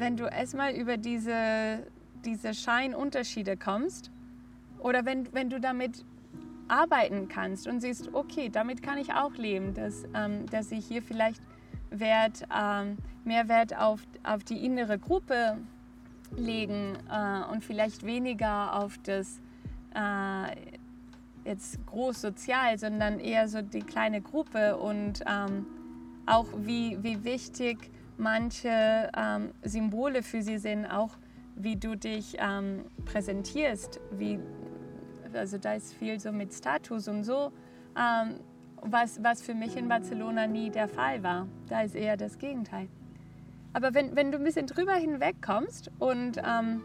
wenn du erstmal über diese, diese Scheinunterschiede kommst oder wenn, wenn du damit arbeiten kannst und siehst, okay, damit kann ich auch leben, dass, ähm, dass ich hier vielleicht Wert, ähm, mehr Wert auf, auf die innere Gruppe legen äh, und vielleicht weniger auf das äh, jetzt groß sozial, sondern eher so die kleine Gruppe und ähm, auch wie, wie wichtig manche ähm, Symbole für sie sind, auch wie du dich ähm, präsentierst, wie, also da ist viel so mit Status und so, ähm, was, was für mich in Barcelona nie der Fall war. Da ist eher das Gegenteil. Aber wenn, wenn du ein bisschen drüber hinwegkommst und ähm,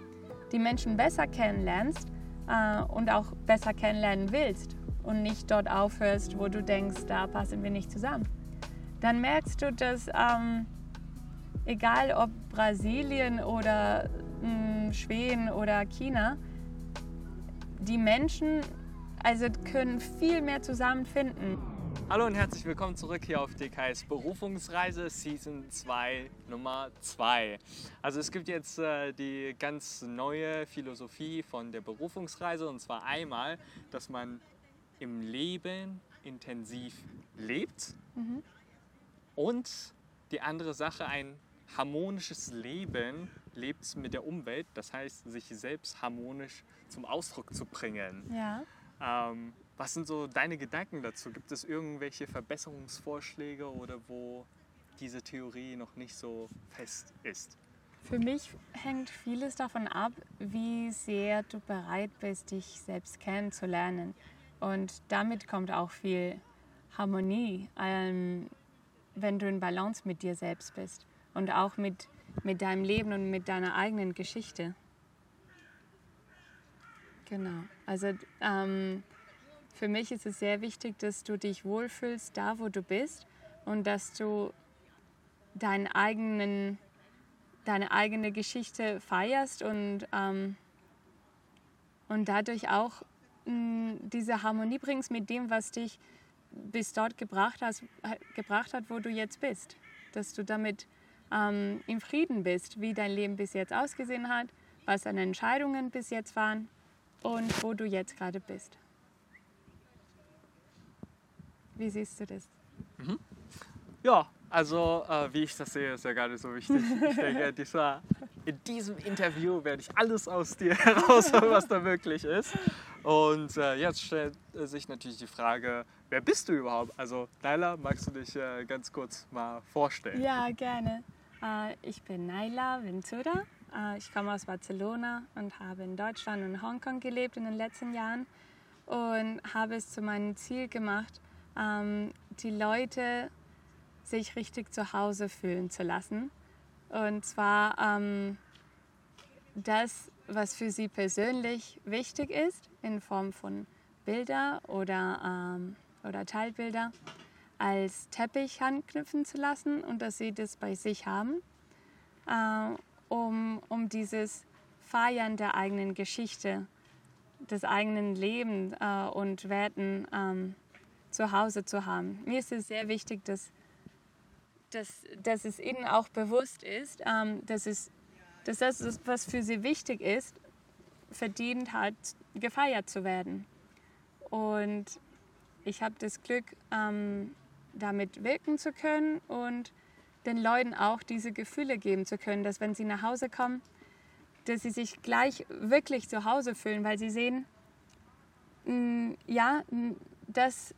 die Menschen besser kennenlernst äh, und auch besser kennenlernen willst und nicht dort aufhörst, wo du denkst, da passen wir nicht zusammen, dann merkst du, dass ähm, egal ob Brasilien oder mh, hm, Schweden oder China, die Menschen also können viel mehr zusammenfinden. Hallo und herzlich willkommen zurück hier auf DKS Berufungsreise Season 2 Nummer 2. Also es gibt jetzt äh, die ganz neue Philosophie von der Berufungsreise und zwar einmal, dass man im Leben intensiv lebt mhm. und die andere Sache ein harmonisches Leben lebt mit der Umwelt, das heißt sich selbst harmonisch zum Ausdruck zu bringen. Ja. Ähm, was sind so deine Gedanken dazu? Gibt es irgendwelche Verbesserungsvorschläge oder wo diese Theorie noch nicht so fest ist? Für mich hängt vieles davon ab, wie sehr du bereit bist, dich selbst kennenzulernen. Und damit kommt auch viel Harmonie, ähm, wenn du in Balance mit dir selbst bist und auch mit, mit deinem Leben und mit deiner eigenen Geschichte. Genau. Also ähm, für mich ist es sehr wichtig, dass du dich wohlfühlst da, wo du bist und dass du deinen eigenen, deine eigene Geschichte feierst und, ähm, und dadurch auch mh, diese Harmonie bringst mit dem, was dich bis dort gebracht, hast, gebracht hat, wo du jetzt bist. Dass du damit ähm, im Frieden bist, wie dein Leben bis jetzt ausgesehen hat, was deine Entscheidungen bis jetzt waren und wo du jetzt gerade bist. Wie siehst du das? Mhm. Ja, also äh, wie ich das sehe, ist ja gar nicht so wichtig. Ich denke, dieser, in diesem Interview werde ich alles aus dir herausholen, was da wirklich ist. Und äh, jetzt stellt sich natürlich die Frage, wer bist du überhaupt? Also Naila, magst du dich äh, ganz kurz mal vorstellen? Ja, gerne. Äh, ich bin Naila Ventura. Äh, ich komme aus Barcelona und habe in Deutschland und Hongkong gelebt in den letzten Jahren und habe es zu meinem Ziel gemacht, ähm, die Leute sich richtig zu Hause fühlen zu lassen. Und zwar ähm, das, was für sie persönlich wichtig ist, in Form von Bilder oder, ähm, oder Teilbilder, als Teppich handknüpfen zu lassen und dass sie das bei sich haben, äh, um, um dieses Feiern der eigenen Geschichte, des eigenen Lebens äh, und Werten ähm, zu Hause zu haben. Mir ist es sehr wichtig, dass, dass, dass es ihnen auch bewusst ist, ähm, dass, es, dass das, was für sie wichtig ist, verdient hat, gefeiert zu werden. Und ich habe das Glück, ähm, damit wirken zu können und den Leuten auch diese Gefühle geben zu können, dass wenn sie nach Hause kommen, dass sie sich gleich wirklich zu Hause fühlen, weil sie sehen, mm, ja, das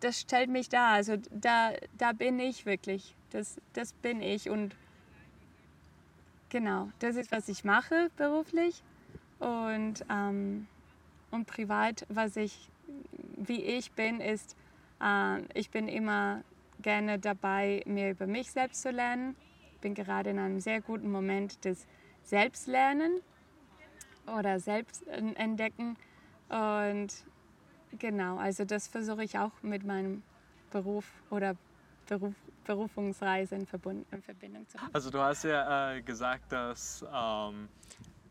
das stellt mich da. Also da, da bin ich wirklich. Das, das bin ich. Und genau, das ist, was ich mache beruflich. Und, ähm, und privat, was ich, wie ich bin, ist, ich bin immer gerne dabei, mir über mich selbst zu lernen. Bin gerade in einem sehr guten Moment des Selbstlernen oder Selbstentdecken. Und Genau, also das versuche ich auch mit meinem Beruf oder Beruf, Berufungsreise in, Verbund, in Verbindung zu haben. Also du hast ja äh, gesagt, dass ähm,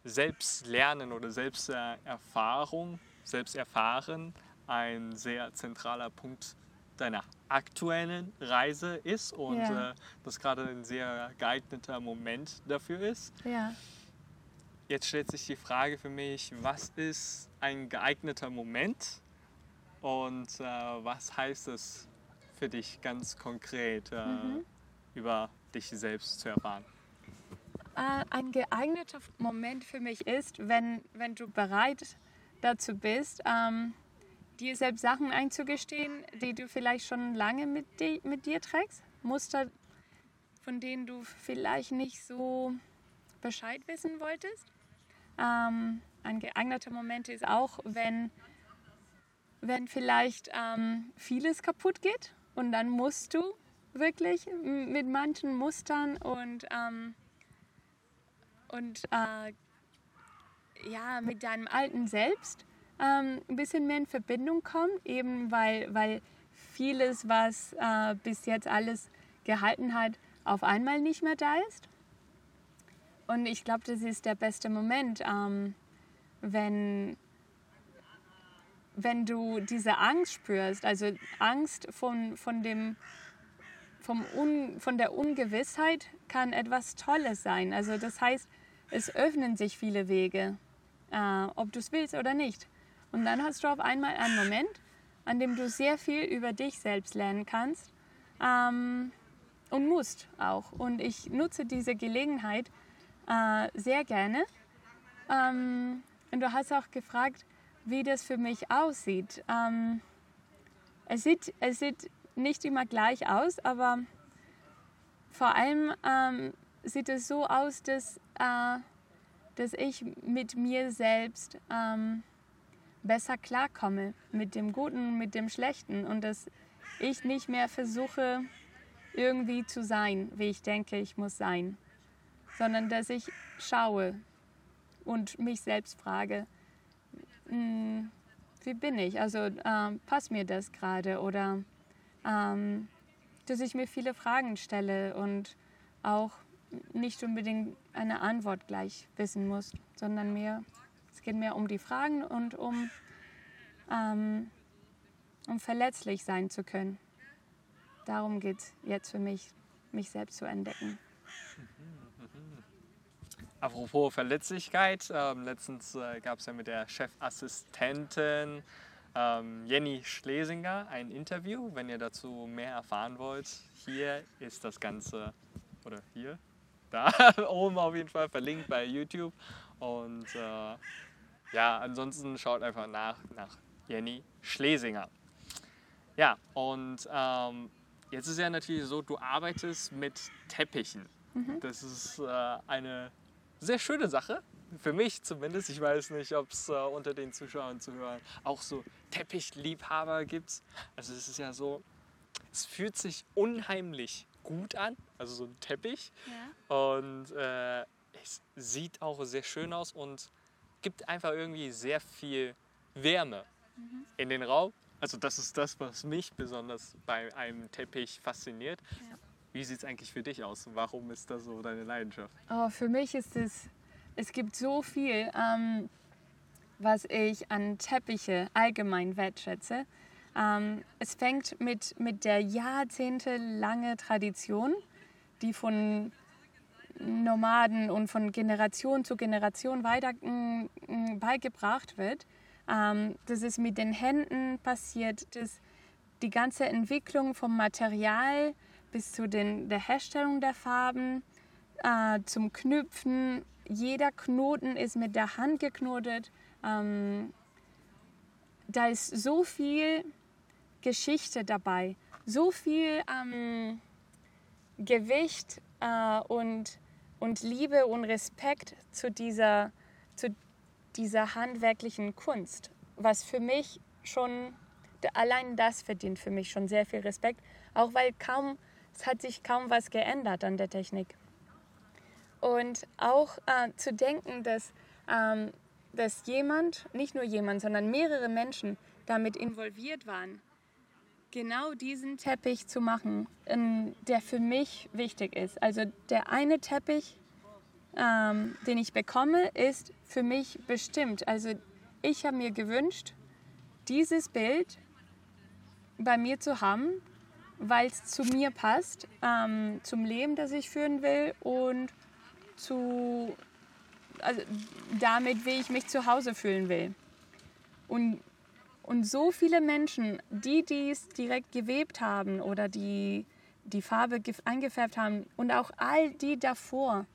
Selbstlernen oder Selbsterfahrung, Selbsterfahren ein sehr zentraler Punkt deiner aktuellen Reise ist und Ja. äh, das gerade ein sehr geeigneter Moment dafür ist. Ja. Jetzt stellt sich die Frage für mich, was ist ein geeigneter Moment und äh, was heißt es für dich ganz konkret äh, Mhm. über dich selbst zu erfahren? Äh, ein geeigneter Moment für mich ist, wenn, wenn du bereit dazu bist, ähm, dir selbst Sachen einzugestehen, die du vielleicht schon lange mit, di mit dir trägst. Muster, von denen du vielleicht nicht so Bescheid wissen wolltest. Ähm, ein geeigneter Moment ist auch, wenn, wenn vielleicht ähm, vieles kaputt geht und dann musst du wirklich mit manchen Mustern und ähm, und äh, ja, mit deinem alten Selbst ähm, ein bisschen mehr in Verbindung kommen, eben weil, weil vieles, was äh, bis jetzt alles gehalten hat, auf einmal nicht mehr da ist. Und ich glaube, das ist der beste Moment, ähm, wenn, wenn du diese Angst spürst, also Angst von, von, dem, vom Un, von der Ungewissheit kann etwas Tolles sein. Also das heißt, es öffnen sich viele Wege, äh, ob du es willst oder nicht. Und dann hast du auf einmal einen Moment, an dem du sehr viel über dich selbst lernen kannst ähm, und musst auch. Und ich nutze diese Gelegenheit äh, sehr gerne. Ähm, und du hast auch gefragt, wie das für mich aussieht. Ähm, es, sieht es sieht nicht immer gleich aus, aber vor allem ähm, sieht es so aus, dass, äh, dass ich mit mir selbst ähm, besser klarkomme, mit dem Guten, mit dem Schlechten und dass ich nicht mehr versuche, irgendwie zu sein, wie ich denke, ich muss sein, sondern dass ich schaue und mich selbst frage, "Hm, wie bin ich? Also ähm, passt mir das gerade oder ähm, dass ich mir viele Fragen stelle und auch nicht unbedingt eine Antwort gleich wissen muss, sondern es geht mehr um die Fragen und um, ähm, um verletzlich sein zu können. Darum geht es jetzt für mich, mich selbst zu entdecken. Apropos Verletzlichkeit, ähm, letztens äh, gab es ja mit der Chefassistentin ähm, Jenny Schlesinger ein Interview. Wenn ihr dazu mehr erfahren wollt, hier ist das Ganze, oder hier, da oben auf jeden Fall verlinkt bei YouTube. Und äh, ja, ansonsten schaut einfach nach, nach Jenny Schlesinger. Ja, und ähm, jetzt ist ja natürlich so, du arbeitest mit Teppichen. Das ist äh, eine sehr schöne Sache. Für mich zumindest. Ich weiß nicht, ob es äh, unter den Zuschauern und Zuhörern auch so Teppichliebhaber gibt. Also es ist ja so, es fühlt sich unheimlich gut an. Also so ein Teppich. Und äh, es sieht auch sehr schön aus und gibt einfach irgendwie sehr viel Wärme in den Raum. Also das ist das, was mich besonders bei einem Teppich fasziniert. Ja. Wie sieht es eigentlich für dich aus? Warum ist das so deine Leidenschaft? Oh, für mich ist es, es gibt so viel, ähm, was ich an Teppiche allgemein wertschätze. Ähm, es fängt mit, mit der jahrzehntelange Tradition, die von Nomaden und von Generation zu Generation weiter mm, mm, beigebracht wird. Ähm, das ist mit den Händen passiert, dass die ganze Entwicklung vom Material bis zu den, der Herstellung der Farben, äh, zum Knüpfen. Jeder Knoten ist mit der Hand geknotet. Ähm, da ist so viel Geschichte dabei, so viel ähm, Gewicht äh, und, und Liebe und Respekt zu dieser, zu dieser handwerklichen Kunst, was für mich schon, allein das verdient für mich schon sehr viel Respekt, auch weil kaum, es hat sich kaum was geändert an der Technik. Und auch äh, zu denken, dass, ähm, dass jemand, nicht nur jemand, sondern mehrere Menschen damit involviert waren, genau diesen Teppich zu machen, der für mich wichtig ist. Also der eine Teppich, ähm, den ich bekomme, ist für mich bestimmt. Also ich habe mir gewünscht, dieses Bild bei mir zu haben, weil es zu mir passt, ähm, zum Leben, das ich führen will und zu, also damit, wie ich mich zu Hause fühlen will. Und, und so viele Menschen, die dies direkt gewebt haben oder die die Farbe eingefärbt haben und auch all die davor,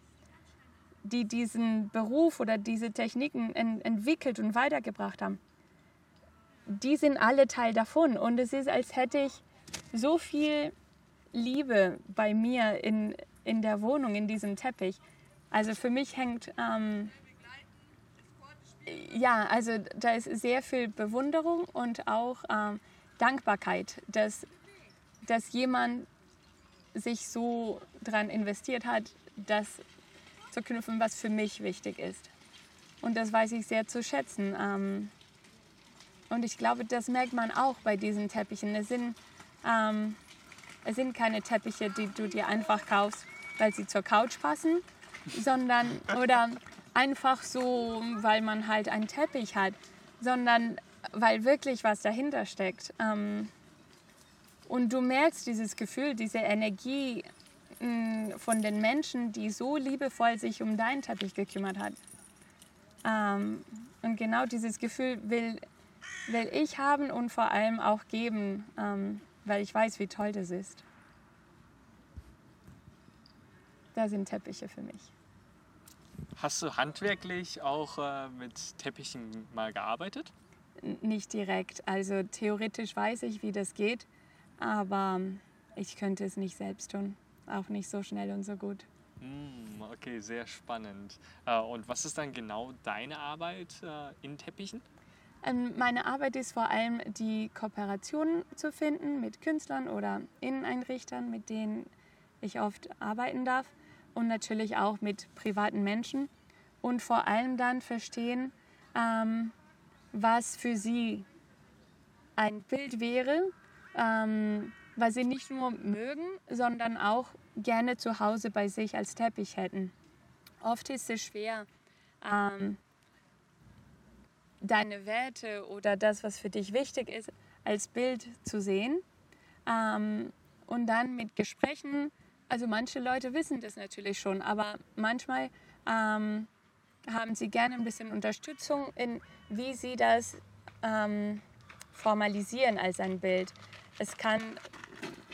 die diesen Beruf oder diese Techniken en entwickelt und weitergebracht haben, die sind alle Teil davon. Und es ist, als hätte ich so viel Liebe bei mir in, in der Wohnung, in diesem Teppich. Also für mich hängt, ähm, ja, also da ist sehr viel Bewunderung und auch ähm, Dankbarkeit, dass, dass jemand sich so daran investiert hat, das zu knüpfen, was für mich wichtig ist. Und das weiß ich sehr zu schätzen. Ähm, und ich glaube, das merkt man auch bei diesen Teppichen. Es sind, ähm, es sind keine Teppiche, die du dir einfach kaufst, weil sie zur Couch passen, sondern oder einfach so, weil man halt einen Teppich hat, sondern weil wirklich was dahinter steckt. Ähm, und du merkst dieses Gefühl, diese Energie mm, von den Menschen, die so liebevoll sich um deinen Teppich gekümmert hat. Ähm, und genau dieses Gefühl will will ich haben und vor allem auch geben, ähm, weil ich weiß, wie toll das ist. Da sind Teppiche für mich. Hast du handwerklich auch äh, mit Teppichen mal gearbeitet? Nicht direkt. Also theoretisch weiß ich, wie das geht, aber ich könnte es nicht selbst tun. Auch nicht so schnell und so gut. Mm, okay, sehr spannend. Äh, und was ist dann genau deine Arbeit äh, in Teppichen? Ähm, meine Arbeit ist vor allem die Kooperation zu finden mit Künstlern oder Inneneinrichtern, mit denen ich oft arbeiten darf und natürlich auch mit privaten Menschen und vor allem dann verstehen, ähm, was für sie ein Bild wäre, ähm, was sie nicht nur mögen, sondern auch gerne zu Hause bei sich als Teppich hätten. Oft ist es schwer, ähm, deine Werte oder das, was für dich wichtig ist, als Bild zu sehen. Ähm, und dann mit Gesprächen, also manche Leute wissen das natürlich schon, aber manchmal ähm, haben sie gerne ein bisschen Unterstützung in, wie sie das ähm, formalisieren als ein Bild. Es kann,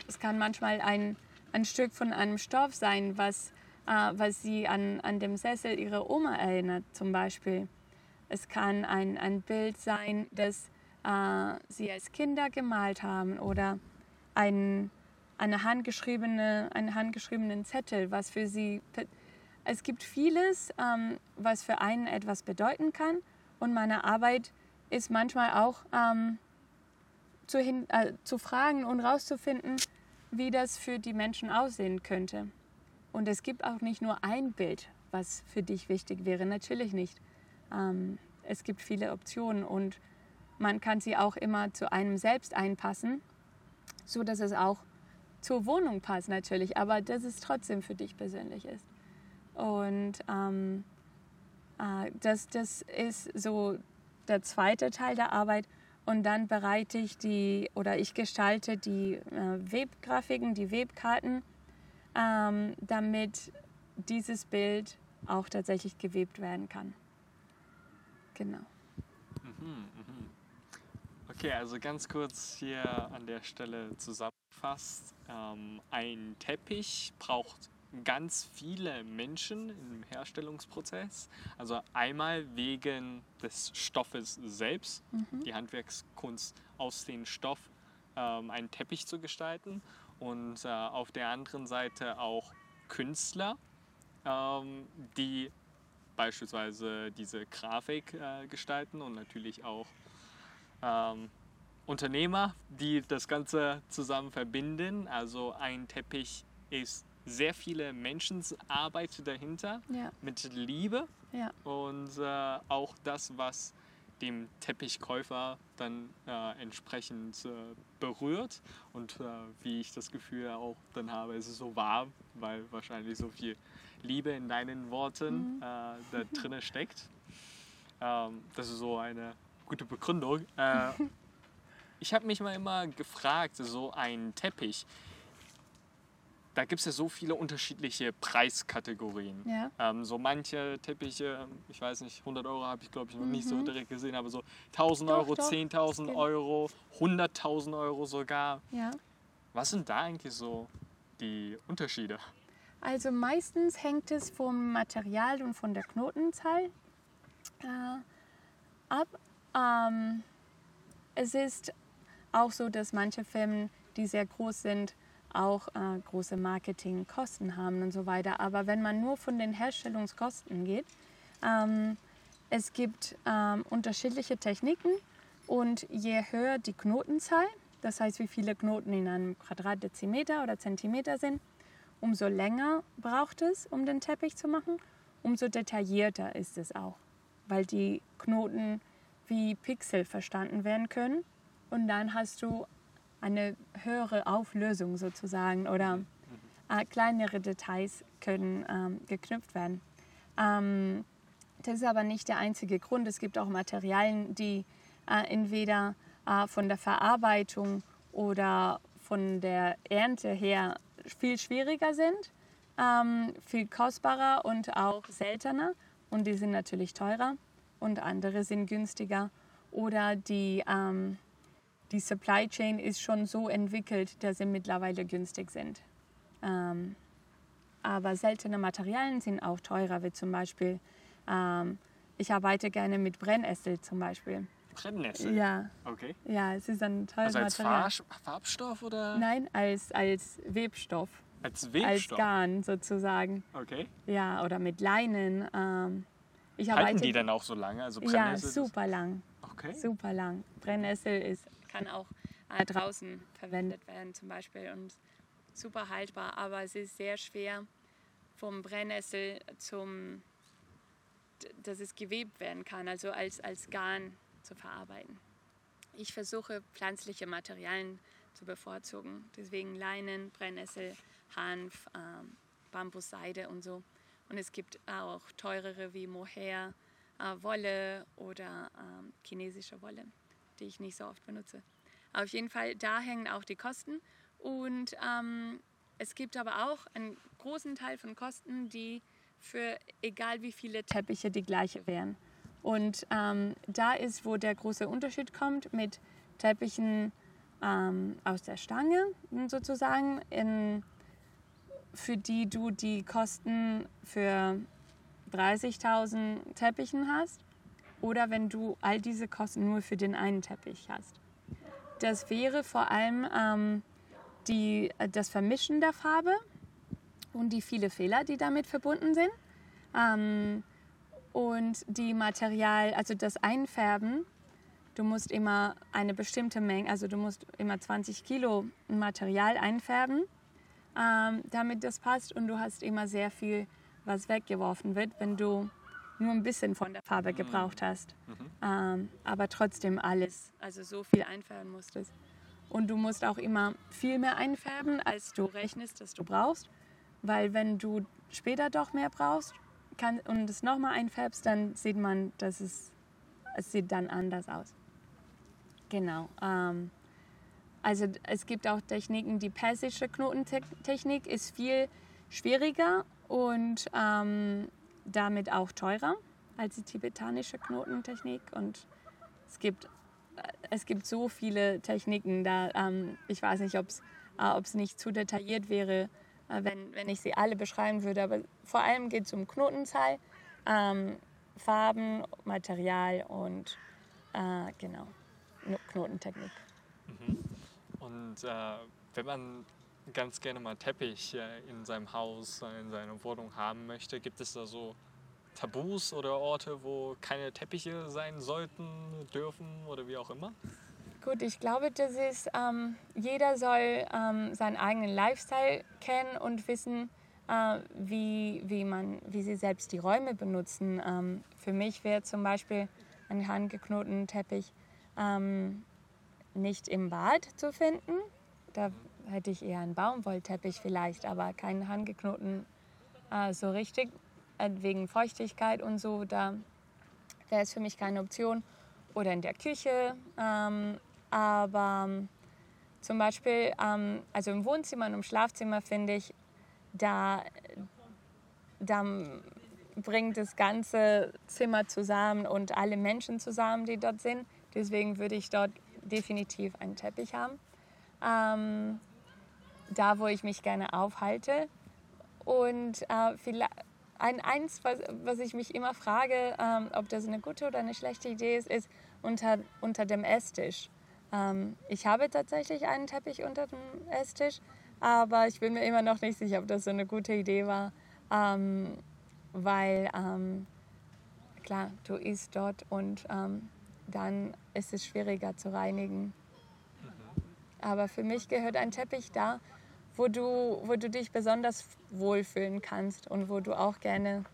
es kann manchmal ein, ein Stück von einem Stoff sein, was, äh, was sie an, an dem Sessel ihrer Oma erinnert, zum Beispiel. Es kann ein, ein Bild sein, das äh, sie als Kinder gemalt haben oder ein, eine handgeschriebene, einen handgeschriebenen Zettel, was für sie. Es gibt vieles, ähm, was für einen etwas bedeuten kann. Und meine Arbeit ist manchmal auch ähm, zu, hin, äh, zu fragen und herauszufinden, wie das für die Menschen aussehen könnte. Und es gibt auch nicht nur ein Bild, was für dich wichtig wäre, natürlich nicht. Ähm, es gibt viele Optionen und man kann sie auch immer zu einem selbst einpassen, so dass es auch zur Wohnung passt natürlich, aber dass es trotzdem für dich persönlich ist. Und ähm, äh, das, das ist so der zweite Teil der Arbeit. Und dann bereite ich die oder ich gestalte die äh, Webgrafiken, die Webkarten, ähm, damit dieses Bild auch tatsächlich gewebt werden kann. Genau. Mhm, mhm. Okay, also ganz kurz hier an der Stelle zusammengefasst. Ähm, ein Teppich braucht ganz viele Menschen im Herstellungsprozess. Also einmal wegen des Stoffes selbst, mhm. die Handwerkskunst aus dem Stoff ähm, einen Teppich zu gestalten und äh, auf der anderen Seite auch Künstler, ähm, die beispielsweise diese Grafik äh, gestalten und natürlich auch ähm, Unternehmer, die das Ganze zusammen verbinden. Also ein Teppich ist sehr viele Menschensarbeit dahinter ja. mit Liebe ja. und äh, auch das, was dem Teppichkäufer dann äh, entsprechend äh, berührt und äh, wie ich das Gefühl auch dann habe, es ist so warm, weil wahrscheinlich so viel Liebe in deinen Worten mhm. äh, da drin steckt. Ähm, das ist so eine gute Begründung. Äh, ich habe mich mal immer gefragt, so ein Teppich, da gibt es ja so viele unterschiedliche Preiskategorien. Ja. Ähm, so manche Teppiche, ich weiß nicht, 100 Euro habe ich glaube ich noch nicht so Mhm. direkt gesehen, aber so 1000 Doch, Euro, doch, 10.000 das geht. Euro, 100.000 Euro sogar. Ja. Was sind da eigentlich so die Unterschiede? Also meistens hängt es vom Material und von der Knotenzahl äh, ab. Ähm, es ist auch so, dass manche Firmen, die sehr groß sind, auch äh, große Marketingkosten haben und so weiter. Aber wenn man nur von den Herstellungskosten geht, ähm, es gibt ähm, unterschiedliche Techniken und je höher die Knotenzahl, das heißt wie viele Knoten in einem Quadratdezimeter oder Zentimeter sind, umso länger braucht es, um den Teppich zu machen, umso detaillierter ist es auch, weil die Knoten wie Pixel verstanden werden können und dann hast du eine höhere Auflösung sozusagen oder äh, kleinere Details können ähm, geknüpft werden. Ähm, das ist aber nicht der einzige Grund. Es gibt auch Materialien, die äh, entweder äh, von der Verarbeitung oder von der Ernte her viel schwieriger sind, ähm, viel kostbarer und auch seltener. Und die sind natürlich teurer und andere sind günstiger. Oder die, ähm, die Supply Chain ist schon so entwickelt, dass sie mittlerweile günstig sind. Ähm, aber seltene Materialien sind auch teurer, wie zum Beispiel, ähm, ich arbeite gerne mit Brennnessel zum Beispiel. Brennnessel. Ja, Okay. ja, es ist ein teures Also als Material. Farb Farbstoff oder Nein, als, als Webstoff, als als Webstoff? Garn sozusagen. Okay. Ja, oder mit Leinen. Ähm, ich Halten die dann auch so lange? Also Ja, super lang. Okay. Super lang. Brennnessel ist, kann auch äh, draußen verwendet werden zum Beispiel und super haltbar, aber es ist sehr schwer vom Brennnessel zum, dass es gewebt werden kann, also als, als Garn zu verarbeiten. Ich versuche pflanzliche Materialien zu bevorzugen, deswegen Leinen, Brennnessel, Hanf, ähm, Bambusseide und so. Und es gibt auch teurere wie Mohair, äh, Wolle oder ähm, chinesische Wolle, die ich nicht so oft benutze. Auf jeden Fall, da hängen auch die Kosten. Und ähm, es gibt aber auch einen großen Teil von Kosten, die für egal wie viele Teppiche die gleiche wären. Und ähm, da ist, wo der große Unterschied kommt mit Teppichen ähm, aus der Stange sozusagen, in, für die du die Kosten für 30.000 Teppichen hast oder wenn du all diese Kosten nur für den einen Teppich hast. Das wäre vor allem ähm, die, das Vermischen der Farbe und die viele Fehler, die damit verbunden sind. Ähm, und die Material, also das Einfärben, du musst immer eine bestimmte Menge, also du musst immer 20 Kilo Material einfärben, ähm, damit das passt. Und du hast immer sehr viel, was weggeworfen wird, wenn du nur ein bisschen von der Farbe gebraucht hast. Ähm, aber trotzdem alles, also so viel einfärben musstest. Und du musst auch immer viel mehr einfärben, als du rechnest, dass du brauchst. Weil wenn du später doch mehr brauchst kann, und es nochmal einfärbst, dann sieht man, dass es, es sieht dann anders aus. Genau. Ähm, also es gibt auch Techniken, die persische Knotentechnik ist viel schwieriger und ähm, damit auch teurer als die tibetanische Knotentechnik. Und es gibt, es gibt so viele Techniken, da ähm, ich weiß nicht, ob es äh, nicht zu detailliert wäre, äh, wenn, wenn ich sie alle beschreiben würde. Aber vor allem geht es um Knotenzahl, ähm, Farben, Material und äh, genau, Knotentechnik. Und äh, wenn man ganz gerne mal Teppich äh, in seinem Haus, äh, in seiner Wohnung haben möchte, gibt es da so Tabus oder Orte, wo keine Teppiche sein sollten, dürfen oder wie auch immer? Gut, ich glaube, das ist, ähm, jeder soll ähm, seinen eigenen Lifestyle kennen und wissen, äh, wie, wie, man, wie sie selbst die Räume benutzen. Ähm, für mich wäre zum Beispiel ein handgeknoteten Teppich ähm, nicht im Bad zu finden. Da hätte ich eher einen Baumwollteppich vielleicht, aber keinen handgeknoten äh, so richtig, äh, wegen Feuchtigkeit und so. Da wäre es für mich keine Option. Oder in der Küche. Ähm, aber ähm, zum Beispiel, ähm, also im Wohnzimmer und im Schlafzimmer finde ich, da, da bringt das ganze Zimmer zusammen und alle Menschen zusammen, die dort sind. Deswegen würde ich dort definitiv einen Teppich haben. Ähm, da, wo ich mich gerne aufhalte. Und äh, vielleicht, ein, eins, was, was ich mich immer frage, ähm, ob das eine gute oder eine schlechte Idee ist, ist unter, unter dem Esstisch. Ähm, ich habe tatsächlich einen Teppich unter dem Esstisch, aber ich bin mir immer noch nicht sicher, ob das so eine gute Idee war, ähm, weil ähm, klar, du isst dort und ähm, dann ist es schwieriger zu reinigen. Aber für mich gehört ein Teppich da, wo du, wo du dich besonders wohlfühlen kannst und wo du auch gerne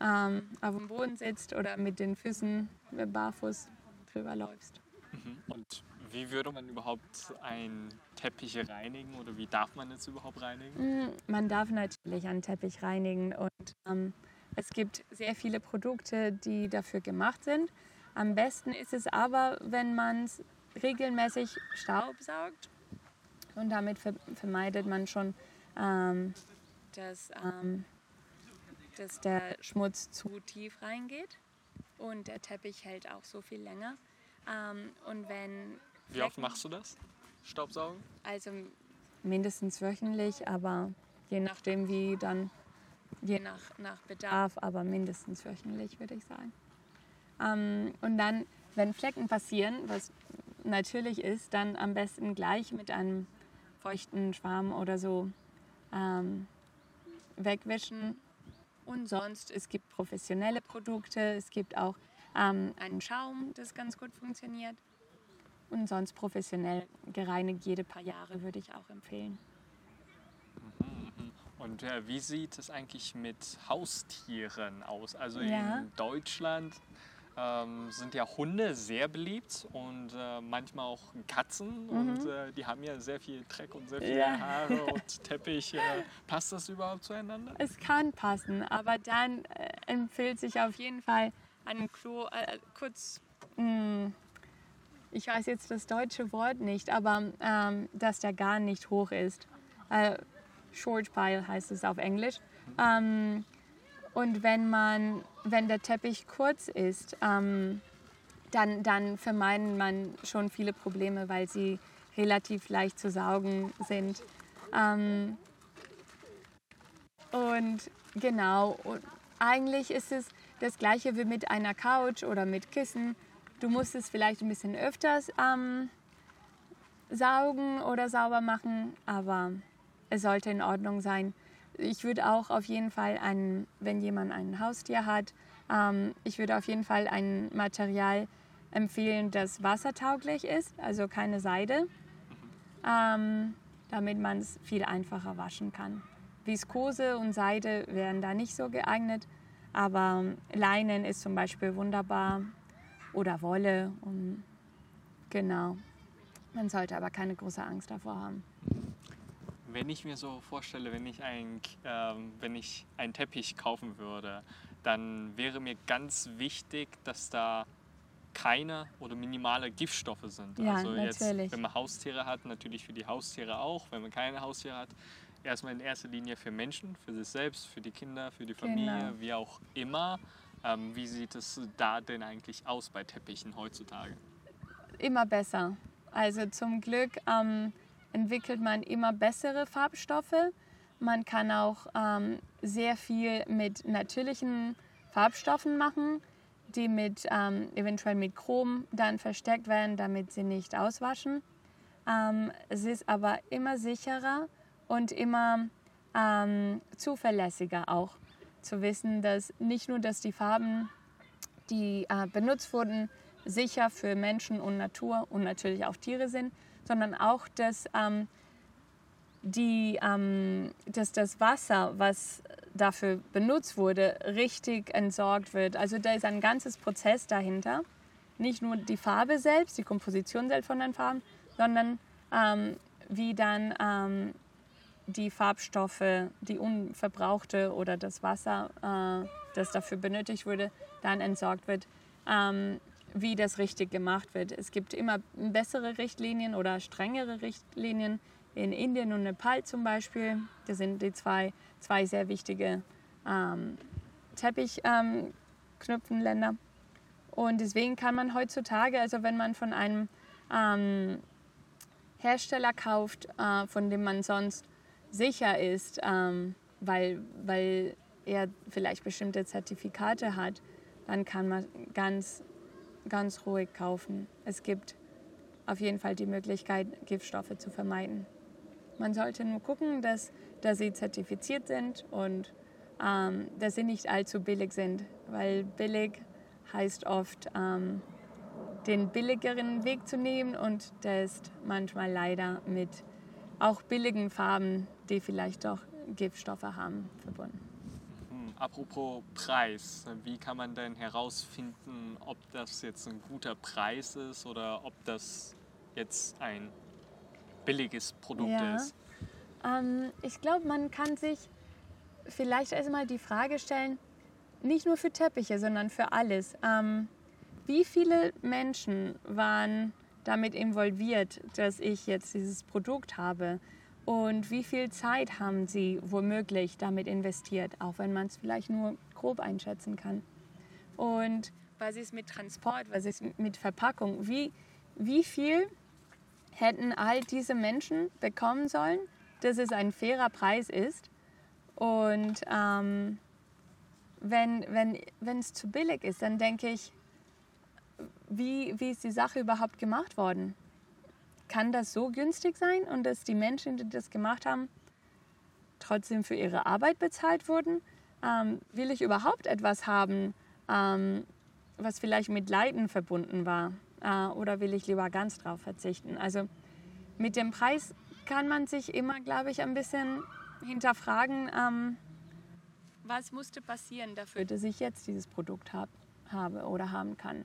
ähm, auf dem Boden sitzt oder mit den Füßen barfuß drüber läufst. Mhm. Und wie würde man überhaupt einen Teppich reinigen oder wie darf man es überhaupt reinigen? Mm, man darf natürlich einen Teppich reinigen und ähm, es gibt sehr viele Produkte, die dafür gemacht sind. Am besten ist es aber, wenn man es regelmäßig staubsaugt und damit vermeidet man schon, ähm, dass, ähm, dass der Schmutz zu tief reingeht und der Teppich hält auch so viel länger. Ähm, und wenn Wie oft machst du das? Staubsaugen? Also mindestens wöchentlich, aber je nachdem wie dann, je nach, nach Bedarf, aber mindestens wöchentlich würde ich sagen. Ähm, und dann, wenn Flecken passieren, was natürlich ist, dann am besten gleich mit einem feuchten Schwamm oder so ähm, wegwischen. Und sonst, es gibt professionelle Produkte, es gibt auch ähm, einen Schaum, das ganz gut funktioniert. Und sonst professionell gereinigt jede paar Jahre würde ich auch empfehlen. Mhm, mhm. Und äh, wie sieht es eigentlich mit Haustieren aus? Also ja. in Deutschland ähm, sind ja Hunde sehr beliebt und äh, manchmal auch Katzen. Mhm. Und äh, die haben ja sehr viel Dreck und sehr viele ja. Haare und Teppich. Äh, passt das überhaupt zueinander? Es kann passen, aber dann äh, empfiehlt sich auf jeden Fall ein Klo äh, kurz. Mh, hm, ich weiß jetzt das deutsche Wort nicht, aber ähm, dass der Garn nicht hoch ist. Äh, Short Pile heißt es auf Englisch. Ähm, und wenn, man, wenn der Teppich kurz ist, ähm, dann, dann vermeiden man schon viele Probleme, weil sie relativ leicht zu saugen sind. Ähm, und genau, und eigentlich ist es das gleiche wie mit einer Couch oder mit Kissen. Du musst es vielleicht ein bisschen öfters ähm, saugen oder sauber machen, aber es sollte in Ordnung sein ich würde auch auf jeden Fall, ein, wenn jemand ein Haustier hat, ähm, ich würde auf jeden Fall ein Material empfehlen, das wassertauglich ist, also keine Seide, ähm, damit man es viel einfacher waschen kann. Viskose und Seide wären da nicht so geeignet, aber Leinen ist zum Beispiel wunderbar oder Wolle. Und genau. Man sollte aber keine große Angst davor haben wenn ich mir so vorstelle, wenn ich, ein, ähm, wenn ich einen Teppich kaufen würde, dann wäre mir ganz wichtig, dass da keine oder minimale Giftstoffe sind. Ja, also jetzt, wenn man Haustiere hat, natürlich für die Haustiere auch. Wenn man keine Haustiere hat, erstmal in erster Linie für Menschen, für sich selbst, für die Kinder, für die Familie, genau. wie auch immer. Ähm, wie sieht es da denn eigentlich aus bei Teppichen heutzutage? Immer besser. Also zum Glück ähm, entwickelt man immer bessere Farbstoffe. Man kann auch ähm, sehr viel mit natürlichen Farbstoffen machen, die mit, ähm, eventuell mit Chrom dann versteckt werden, damit sie nicht auswaschen. Ähm, es ist aber immer sicherer und immer ähm, zuverlässiger auch zu wissen, dass nicht nur, dass die Farben, die äh, benutzt wurden, sicher für Menschen und Natur und natürlich auch Tiere sind, sondern auch, dass, ähm, die, ähm, dass das Wasser, was dafür benutzt wurde, richtig entsorgt wird. Also da ist ein ganzes Prozess dahinter. Nicht nur die Farbe selbst, die Komposition selbst von den Farben, sondern ähm, wie dann ähm, die Farbstoffe, die unverbrauchte oder das Wasser, äh, das dafür benötigt wurde, dann entsorgt wird. Ähm, wie das richtig gemacht wird. Es gibt immer bessere Richtlinien oder strengere Richtlinien. In Indien und Nepal zum Beispiel, das sind die zwei, zwei sehr wichtige ähm, Teppichknüpfenländer. Ähm, und deswegen kann man heutzutage, also wenn man von einem ähm, Hersteller kauft, äh, von dem man sonst sicher ist, ähm, weil, weil er vielleicht bestimmte Zertifikate hat, dann kann man ganz, ganz ruhig kaufen. Es gibt auf jeden Fall die Möglichkeit, Giftstoffe zu vermeiden. Man sollte nur gucken, dass, dass sie zertifiziert sind und ähm, dass sie nicht allzu billig sind, weil billig heißt oft, ähm, den billigeren Weg zu nehmen und der ist manchmal leider mit auch billigen Farben, die vielleicht doch Giftstoffe haben, verbunden. Apropos Preis, wie kann man denn herausfinden, ob das jetzt ein guter Preis ist oder ob das jetzt ein billiges Produkt ja. ist? Ähm, ich glaube, man kann sich vielleicht erstmal die Frage stellen, nicht nur für Teppiche, sondern für alles. Ähm, wie viele Menschen waren damit involviert, dass ich jetzt dieses Produkt habe? Und wie viel Zeit haben sie womöglich damit investiert, auch wenn man es vielleicht nur grob einschätzen kann? Und was ist mit Transport, was ist mit Verpackung? Wie, wie viel hätten all diese Menschen bekommen sollen, dass es ein fairer Preis ist? Und ähm, wenn es wenn, zu billig ist, dann denke ich, wie, wie ist die Sache überhaupt gemacht worden? Kann das so günstig sein und dass die Menschen, die das gemacht haben, trotzdem für ihre Arbeit bezahlt wurden? Ähm, will ich überhaupt etwas haben, ähm, was vielleicht mit Leiden verbunden war? Äh, oder will ich lieber ganz drauf verzichten? Also mit dem Preis kann man sich immer, glaube ich, ein bisschen hinterfragen, ähm, was musste passieren dafür, dass ich jetzt dieses Produkt hab, habe oder haben kann.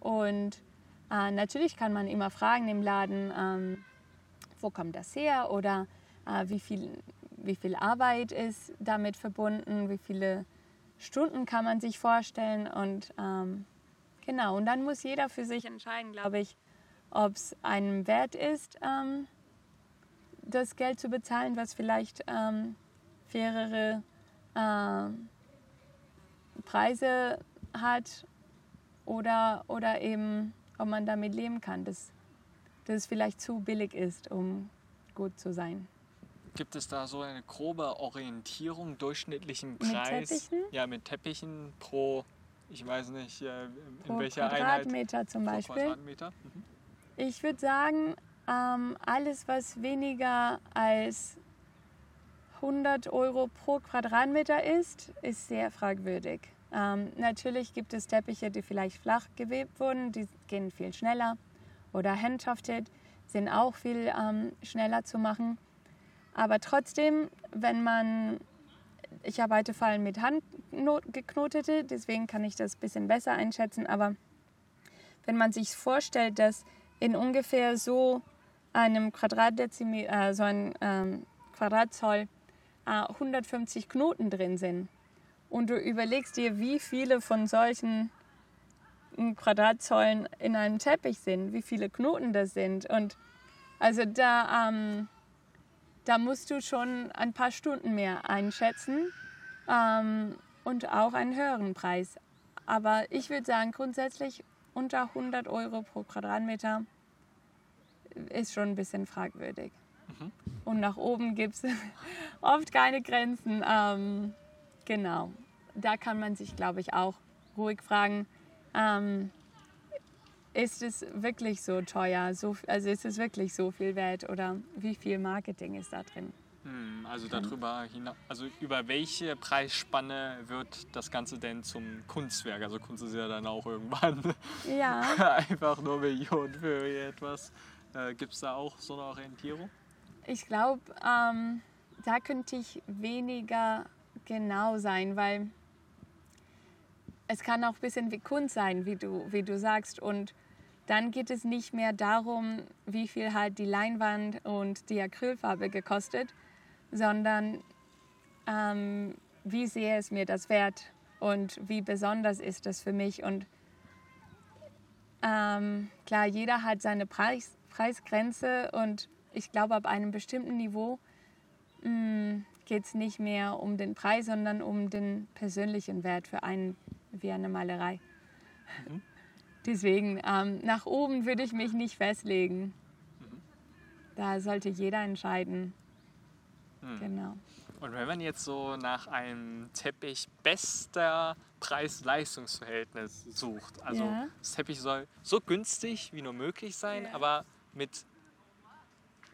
Und äh, natürlich kann man immer fragen im Laden, ähm, wo kommt das her oder äh, wie, viel, wie viel Arbeit ist damit verbunden, wie viele Stunden kann man sich vorstellen und ähm, genau, und dann muss jeder für sich entscheiden, glaube ich, ob es einem wert ist, ähm, das Geld zu bezahlen, was vielleicht ähm, fairere äh, Preise hat oder, oder eben, ob man damit leben kann, dass, dass es vielleicht zu billig ist, um gut zu sein. Gibt es da so eine grobe Orientierung, durchschnittlichen Preis? Mit Teppichen? Ja, mit Teppichen pro, ich weiß nicht, in pro welcher Quadratmeter Einheit? zum Beispiel. Quadratmeter? Mhm. Ich würde sagen, ähm, alles, was weniger als 100 Euro pro Quadratmeter ist, ist sehr fragwürdig. Ähm, natürlich gibt es Teppiche, die vielleicht flach gewebt wurden, die gehen viel schneller. Oder handhafted sind auch viel ähm, schneller zu machen. Aber trotzdem, wenn man, ich arbeite vor allem mit handgeknotete, deswegen kann ich das ein bisschen besser einschätzen, aber wenn man sich vorstellt, dass in ungefähr so einem Quadratdezimeter, äh, so ein ähm, Quadratzoll 150 äh, Knoten drin sind und du überlegst dir, wie viele von solchen Quadratzollen in einem Teppich sind, wie viele Knoten das sind. Und also da, ähm, da musst du schon ein paar Stunden mehr einschätzen ähm, und auch einen höheren Preis. Aber ich würde sagen, grundsätzlich unter 100 Euro pro Quadratmeter ist schon ein bisschen fragwürdig. Mhm. Und nach oben gibt es oft keine Grenzen. Ähm, genau. Da kann man sich, glaube ich, auch ruhig fragen, ähm, ist es wirklich so teuer? So, also ist es wirklich so viel wert oder wie viel Marketing ist da drin? Hm, also darüber hinaus, also über welche Preisspanne wird das Ganze denn zum Kunstwerk? Also Kunst ist ja dann auch irgendwann ja. einfach nur Millionen für etwas. Äh, Gibt es da auch so eine Orientierung? Ich glaube, ähm, da könnte ich weniger genau sein, weil es kann auch ein bisschen wie Kunst sein, wie du, wie du sagst. Und dann geht es nicht mehr darum, wie viel halt die Leinwand und die Acrylfarbe gekostet, sondern ähm, wie sehr ist mir das wert und wie besonders ist das für mich. Und ähm, klar, jeder hat seine Preis, Preisgrenze und ich glaube, ab einem bestimmten Niveau geht es nicht mehr um den Preis, sondern um den persönlichen Wert für einen wie eine Malerei. Mhm. Deswegen, ähm, nach oben würde ich mich nicht festlegen. Mhm. Da sollte jeder entscheiden. Mhm. Genau. Und wenn man jetzt so nach einem Teppich bester Preis-Leistungs-Verhältnis sucht, also ja. das Teppich soll so günstig wie nur möglich sein, ja. aber mit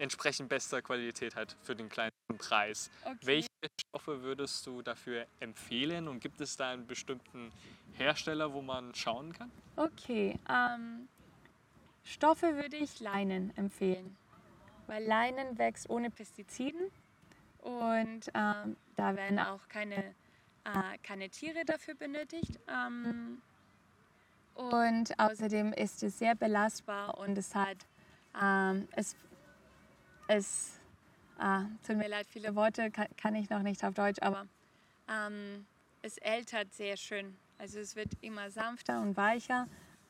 entsprechend bester Qualität hat für den kleinsten Preis. Okay. Welche Stoffe würdest du dafür empfehlen und gibt es da einen bestimmten Hersteller, wo man schauen kann? Okay, ähm, Stoffe würde ich Leinen empfehlen, weil Leinen wächst ohne Pestiziden und ähm, da werden auch keine, äh, keine Tiere dafür benötigt. Ähm, und außerdem ist es sehr belastbar und es hat ähm, es es ah, tut mir leid, viele Worte kann, kann, ich noch nicht auf Deutsch, aber ähm, es ältert sehr schön. Also es wird immer sanfter und weicher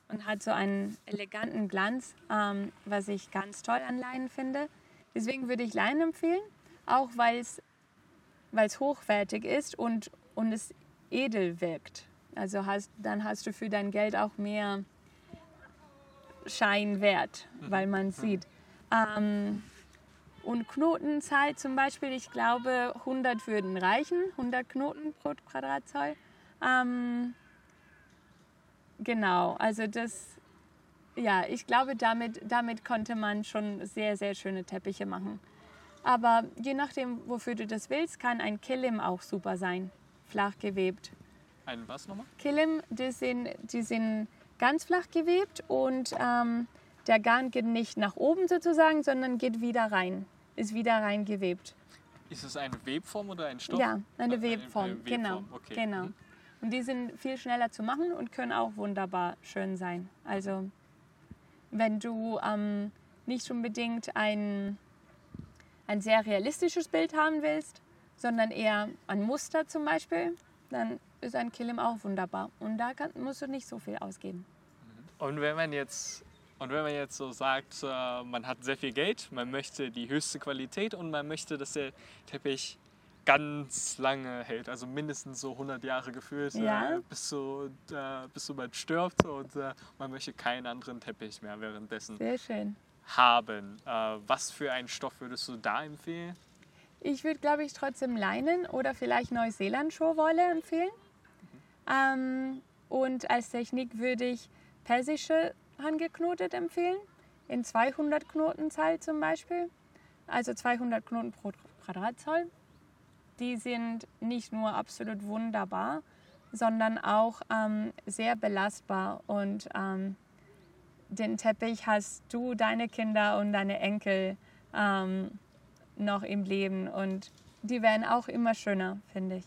und hat so einen eleganten Glanz, ähm, was ich ganz toll an Leinen finde. Deswegen würde ich Leinen empfehlen, auch weil es hochwertig ist und, und es edel wirkt. Also hast, dann hast du für dein Geld auch mehr Scheinwert, weil man mhm. sieht. Ähm, und Knotenzahl zum Beispiel, ich glaube 100 würden reichen, 100 Knoten pro Quadratzoll. Ähm, genau, also das, ja, ich glaube, damit, damit konnte man schon sehr, sehr schöne Teppiche machen. Aber je nachdem, wofür du das willst, kann ein Kilim auch super sein, flach gewebt. Ein was nochmal? Kilim, die sind, die sind ganz flach gewebt und ähm, der Garn geht nicht nach oben sozusagen, sondern geht wieder rein, ist wieder reingewebt. Ist es eine Webform oder ein Stoff? Ja, eine Webform, eine, eine genau. Webform. Okay. genau. Mhm. Und die sind viel schneller zu machen und können auch wunderbar schön sein. Also wenn du ähm, nicht unbedingt ein, ein sehr realistisches Bild haben willst, sondern eher ein Muster zum Beispiel, dann ist ein Kilim auch wunderbar. Und da kann, musst du nicht so viel ausgeben. Und wenn man jetzt und wenn man jetzt so sagt, äh, man hat sehr viel Geld, man möchte die höchste Qualität und man möchte, dass der Teppich ganz lange hält, also mindestens so 100 Jahre gefühlt, ja. äh, bis, du, äh, bis du bald stirbst und äh, man möchte keinen anderen Teppich mehr währenddessen Sehr schön. haben. Was für einen Stoff würdest du da empfehlen? Ich würde, glaube ich, trotzdem Leinen oder vielleicht Neuseeland-Schurwolle empfehlen. Mhm. Ähm, und als Technik würde ich persische handgeknotet empfehlen, in 200 Knotenzahl zum Beispiel, also 200 Knoten pro Quadratzoll. Die sind nicht nur absolut wunderbar, sondern auch ähm, sehr belastbar und ähm, den Teppich hast du, deine Kinder und deine Enkel ähm, noch im Leben und die werden auch immer schöner, finde ich.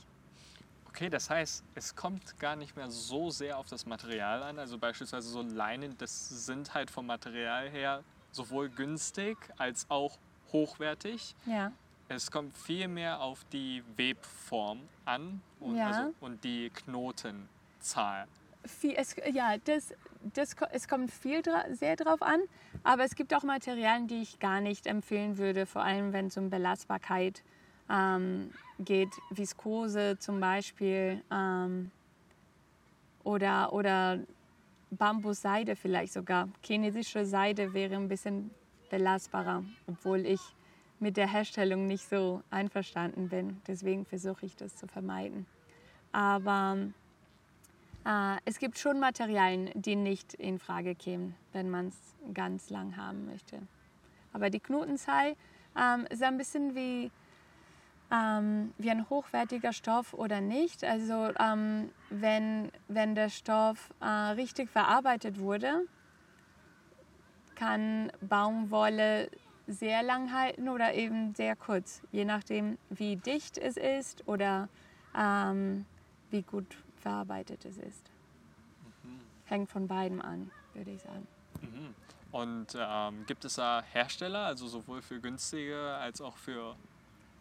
Okay, das heißt, es kommt gar nicht mehr so sehr auf das Material an. Also beispielsweise so Leinen, das sind halt vom Material her sowohl günstig als auch hochwertig. Ja. Es kommt viel mehr auf die Webform an und, ja. also, und die Knotenzahl. Viel, es, ja, das, das, es kommt viel dra sehr drauf an, aber es gibt auch Materialien, die ich gar nicht empfehlen würde, vor allem wenn es um Belastbarkeit ähm, geht Viskose zum Beispiel ähm, oder, oder Bambusseide vielleicht sogar. Chinesische Seide wäre ein bisschen belastbarer, obwohl ich mit der Herstellung nicht so einverstanden bin. Deswegen versuche ich das zu vermeiden. Aber äh, es gibt schon Materialien, die nicht in Frage kämen, wenn man es ganz lang haben möchte. Aber die Knotenzahl ähm, ist ein bisschen wie ähm, wie ein hochwertiger Stoff oder nicht. Also ähm, wenn, wenn der Stoff äh, richtig verarbeitet wurde, kann Baumwolle sehr lang halten oder eben sehr kurz, je nachdem, wie dicht es ist oder ähm, wie gut verarbeitet es ist. Mhm. Hängt von beidem an, würde ich sagen. Mhm. Und ähm, gibt es da Hersteller, also sowohl für günstige als auch für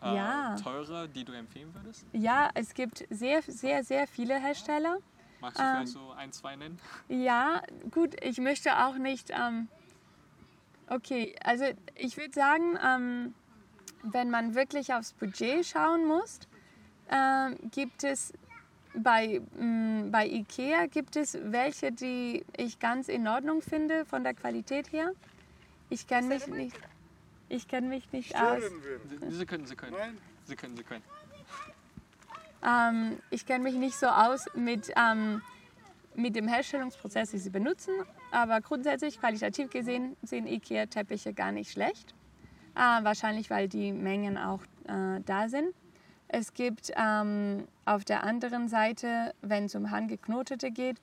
äh, ja. teure, die du empfehlen würdest? Ja, es gibt sehr, sehr, sehr viele Hersteller. Magst du Ähm, vielleicht so ein, zwei nennen? Ja, gut, ich möchte auch nicht. Ähm, okay, also ich würde sagen, ähm, wenn man wirklich aufs Budget schauen muss, ähm, gibt es bei, mh, bei IKEA gibt es welche, die ich ganz in Ordnung finde von der Qualität her. Ich kenne mich nicht, ich kenne mich nicht aus. Sie, Sie können, Sie können. Nein, Sie können, Sie können. Ähm, ich kenne mich nicht so aus mit, ähm, mit dem Herstellungsprozess, den sie benutzen, aber grundsätzlich, qualitativ gesehen, sind IKEA-Teppiche gar nicht schlecht. Äh, wahrscheinlich, weil die Mengen auch äh, da sind. Es gibt ähm, auf der anderen Seite, wenn es um handgeknotete geht,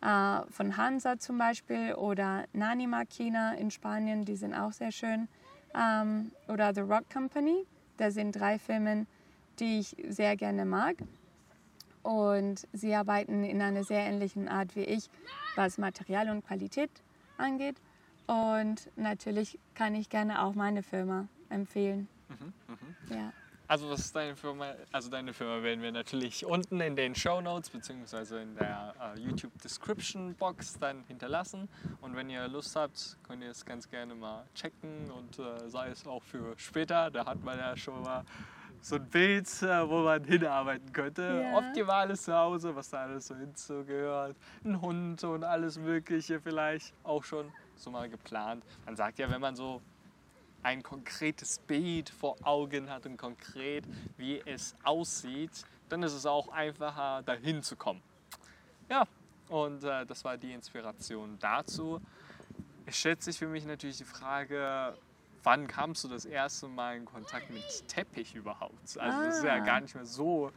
äh, von Hansa zum Beispiel oder Nani Marquina in Spanien, die sind auch sehr schön. Ähm, oder The Rock Company, das sind drei Firmen, die ich sehr gerne mag. Und sie arbeiten in einer sehr ähnlichen Art wie ich, was Material und Qualität angeht. Und natürlich kann ich gerne auch meine Firma empfehlen. Ja. Also was ist deine Firma? Also deine Firma werden wir natürlich unten in den Show Notes bzw. in der äh, YouTube Description Box dann hinterlassen. Und wenn ihr Lust habt, könnt ihr es ganz gerne mal checken und äh, sei es auch für später. Da hat man ja schon mal so ein Bild, äh, wo man hinarbeiten könnte. Ja. Optimales Zuhause, was da alles so hinzugehört. Ein Hund und alles Mögliche vielleicht auch schon so mal geplant. Man sagt ja, wenn man so ein konkretes Bild vor Augen hat und konkret, wie es aussieht, dann ist es auch einfacher, dahin zu kommen. Ja, und äh, das war die Inspiration dazu. Es stellt sich für mich natürlich die Frage, wann kamst du das erste Mal in Kontakt mit Teppich überhaupt? Also das ist ja Ah. gar nicht mehr so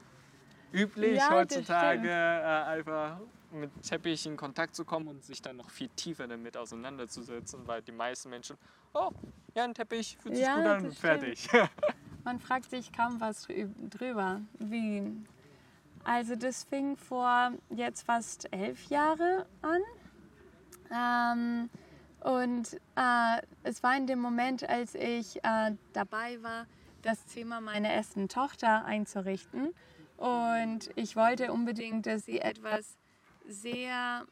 üblich Ja, heutzutage, äh, einfach mit Teppich in Kontakt zu kommen und sich dann noch viel tiefer damit auseinanderzusetzen, weil die meisten Menschen, oh, ja, ein Teppich fühlt sich Ja, gut an, fertig. Man fragt sich kaum was drü- drüber. Wie? Also das fing vor jetzt fast elf Jahre an. Ähm, und äh, es war in dem Moment, als ich äh, dabei war, das Zimmer meiner ersten Tochter einzurichten. Und ich wollte unbedingt, dass sie etwas sehr,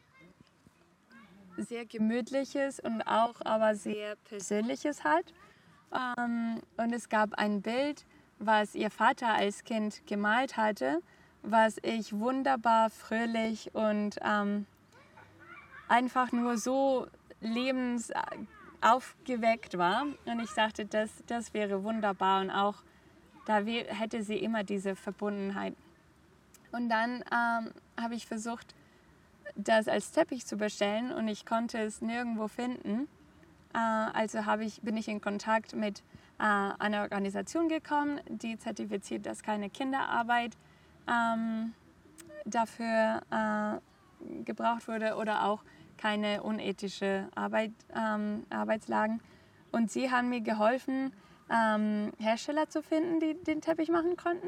sehr gemütliches und auch aber sehr persönliches hat. Ähm, und es gab ein Bild, was ihr Vater als Kind gemalt hatte, was ich wunderbar fröhlich und ähm, einfach nur so lebensaufgeweckt war. Und ich dachte, das, das wäre wunderbar und auch da hätte sie immer diese Verbundenheit. Und dann ähm, habe ich versucht, das als Teppich zu bestellen und ich konnte es nirgendwo finden. Äh, also habe ich, bin ich in Kontakt mit äh, einer Organisation gekommen, die zertifiziert, dass keine Kinderarbeit ähm, dafür äh, gebraucht wurde oder auch keine unethische Arbeit, ähm, Arbeitslagen. Und sie haben mir geholfen, ähm, Hersteller zu finden, die den Teppich machen konnten.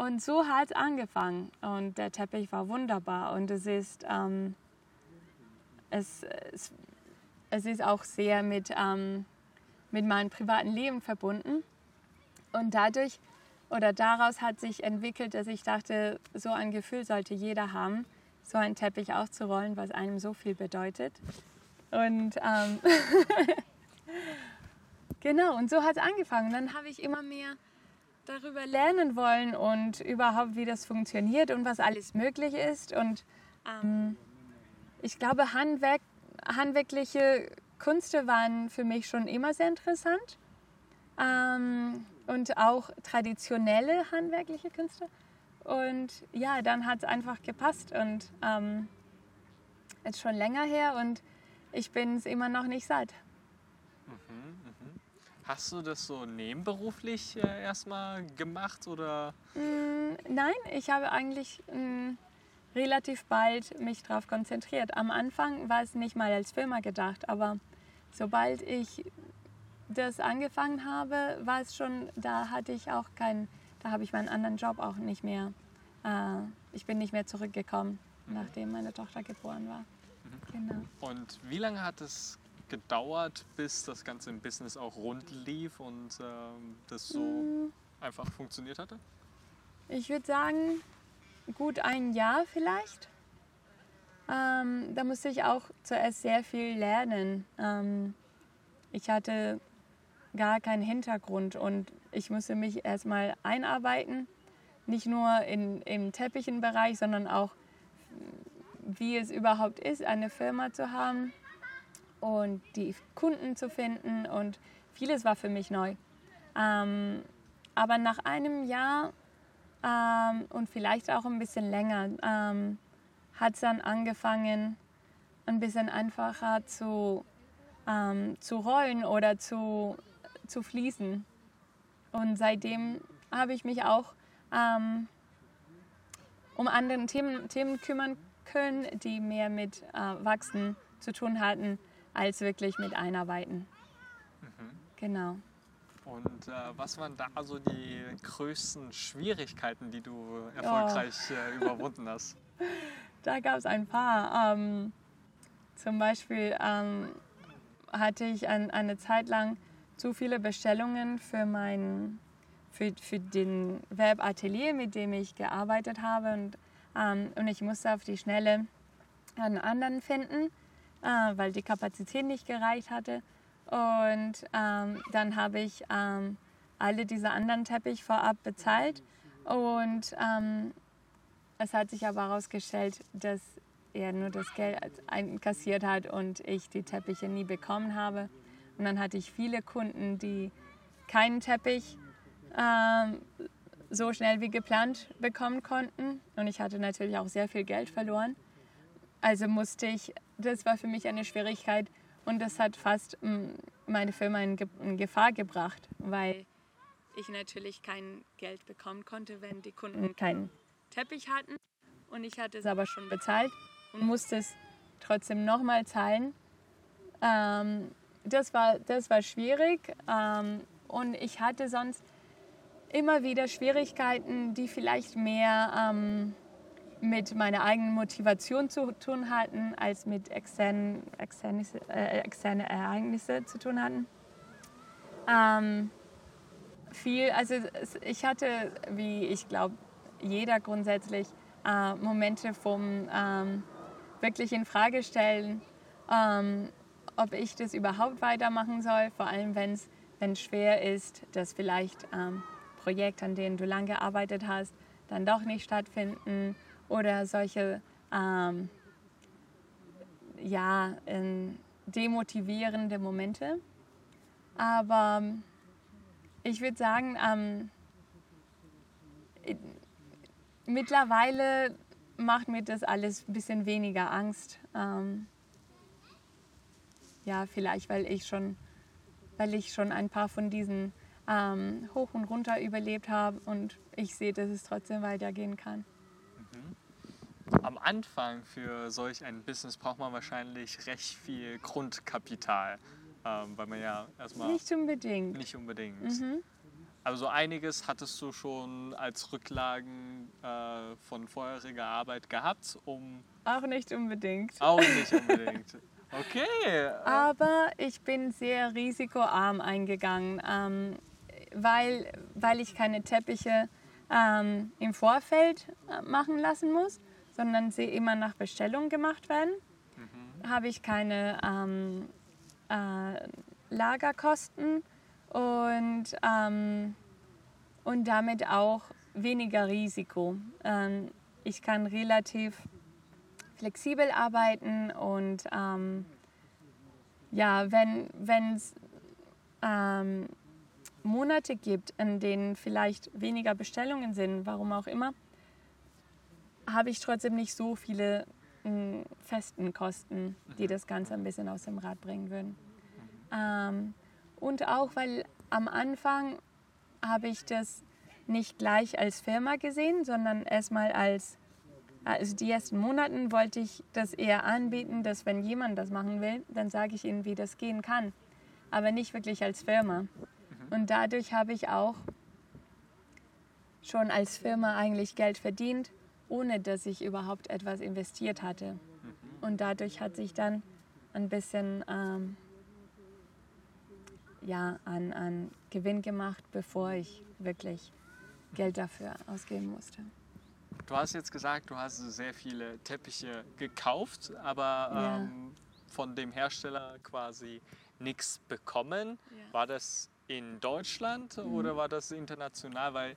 Und so hat es angefangen. Und der Teppich war wunderbar. Und es ist, ähm, es, es, es ist auch sehr mit, ähm, mit meinem privaten Leben verbunden. Und dadurch oder daraus hat sich entwickelt, dass ich dachte, so ein Gefühl sollte jeder haben, so einen Teppich auszurollen, was einem so viel bedeutet. Und ähm, genau, und so hat es angefangen. Dann habe ich immer mehr darüber lernen wollen und überhaupt, wie das funktioniert und was alles möglich ist. Und ähm, ich glaube, Handwerk, handwerkliche Künste waren für mich schon immer sehr interessant. Ähm, und auch traditionelle handwerkliche Künste. Und ja, dann hat es einfach gepasst und ähm, ist schon länger her und ich bin es immer noch nicht satt. Hast du das so nebenberuflich äh, erstmal gemacht oder? Mm, nein, ich habe eigentlich mm, relativ bald mich darauf konzentriert. Am Anfang war es nicht mal als Firma gedacht, aber sobald ich das angefangen habe, war es schon, da hatte ich auch keinen, da habe ich meinen anderen Job auch nicht mehr, äh, ich bin nicht mehr zurückgekommen, nachdem meine Tochter geboren war. Genau. Und wie lange hat es gedauert, bis das Ganze im Business auch rund lief und ähm, das so Mm, einfach funktioniert hatte? Ich würde sagen, gut ein Jahr vielleicht. ähm, da musste ich auch zuerst sehr viel lernen. Ähm, ich hatte gar keinen Hintergrund und ich musste mich erstmal einarbeiten, nicht nur in, im Teppichenbereich, sondern auch, wie es überhaupt ist, eine Firma zu haben und die Kunden zu finden und vieles war für mich neu. Ähm, aber nach einem Jahr ähm, und vielleicht auch ein bisschen länger ähm, hat es dann angefangen, ein bisschen einfacher zu, ähm, zu rollen oder zu, zu fließen. Und seitdem habe ich mich auch ähm, um andere Themen, Themen kümmern können, die mehr mit äh, Wachsen zu tun hatten, als wirklich mit Einarbeiten. Mhm. Genau. Und äh, was waren da so die größten Schwierigkeiten, die du erfolgreich oh. äh, überwunden hast? Da gab es ein paar. Ähm, zum Beispiel ähm, hatte ich ein, eine Zeit lang zu viele Bestellungen für, mein, für, für den Webatelier, mit dem ich gearbeitet habe. Und, ähm, und ich musste auf die Schnelle einen anderen finden, äh, weil die Kapazität nicht gereicht hatte. Und ähm, dann habe ich ähm, alle diese anderen Teppich vorab bezahlt. Und ähm, es hat sich aber herausgestellt, dass er nur das Geld einkassiert hat und ich die Teppiche nie bekommen habe. Und dann hatte ich viele Kunden, die keinen Teppich ähm, so schnell wie geplant bekommen konnten. Und ich hatte natürlich auch sehr viel Geld verloren. Also musste ich, das war für mich eine Schwierigkeit, und das hat fast mm, meine Firma in, Gefahr gebracht, weil ich natürlich kein Geld bekommen konnte, wenn die Kunden keinen Teppich hatten. Und ich hatte es aber schon bezahlt und musste es trotzdem nochmal zahlen. Ähm, das, war, das war schwierig ähm, und ich hatte sonst immer wieder Schwierigkeiten, die vielleicht mehr ähm, mit meiner eigenen Motivation zu tun hatten, als mit externen, externe, äh, externe Ereignisse zu tun hatten. Ähm, viel, also ich hatte, wie ich glaube, jeder grundsätzlich äh, Momente vom ähm, wirklich in Frage stellen, ähm, ob ich das überhaupt weitermachen soll, vor allem wenn es schwer ist, dass vielleicht ähm, Projekt, an dem du lange gearbeitet hast, dann doch nicht stattfinden oder solche ähm, ja, demotivierende Momente. Aber ich würde sagen, ähm, mittlerweile macht mir das alles ein bisschen weniger Angst. Ähm, ja, vielleicht weil ich schon, weil ich schon ein paar von diesen ähm, hoch und runter überlebt habe und ich sehe, dass es trotzdem weitergehen kann. Am Anfang für solch ein Business braucht man wahrscheinlich recht viel Grundkapital, ähm, weil man ja erstmal... Nicht unbedingt. Nicht unbedingt. Mhm. Also einiges hattest du schon als Rücklagen äh, von vorheriger Arbeit gehabt, um... Auch nicht unbedingt. Auch nicht unbedingt. Okay. Aber ich bin sehr risikoarm eingegangen, ähm, weil, weil ich keine Teppiche ähm, im Vorfeld äh, machen lassen muss sondern sie immer nach Bestellung gemacht werden. Mhm. Habe ich keine ähm, äh, Lagerkosten und, ähm, und damit auch weniger Risiko. Ähm, ich kann relativ flexibel arbeiten und ähm, ja, wenn es ähm, Monate gibt, in denen vielleicht weniger Bestellungen sind, warum auch immer, habe ich trotzdem nicht so viele mh, hm, festen Kosten, die das Ganze ein bisschen aus dem Rad bringen würden. Ähm, und auch, weil am Anfang habe ich das nicht gleich als Firma gesehen, sondern erstmal als, also die ersten Monaten wollte ich das eher anbieten, dass wenn jemand das machen will, dann sage ich ihnen, wie das gehen kann, aber nicht wirklich als Firma. Mhm. Und dadurch habe ich auch schon als Firma eigentlich Geld verdient ohne dass ich überhaupt etwas investiert hatte. Mhm. Und dadurch hat sich dann ein bisschen ähm, ja, an, an Gewinn gemacht, bevor ich wirklich Geld dafür ausgeben musste. du hast jetzt gesagt, du hast sehr viele Teppiche gekauft, aber Ja. ähm, von dem Hersteller quasi nichts bekommen. Ja. Mhm. War das in Deutschland oder war das international? Weil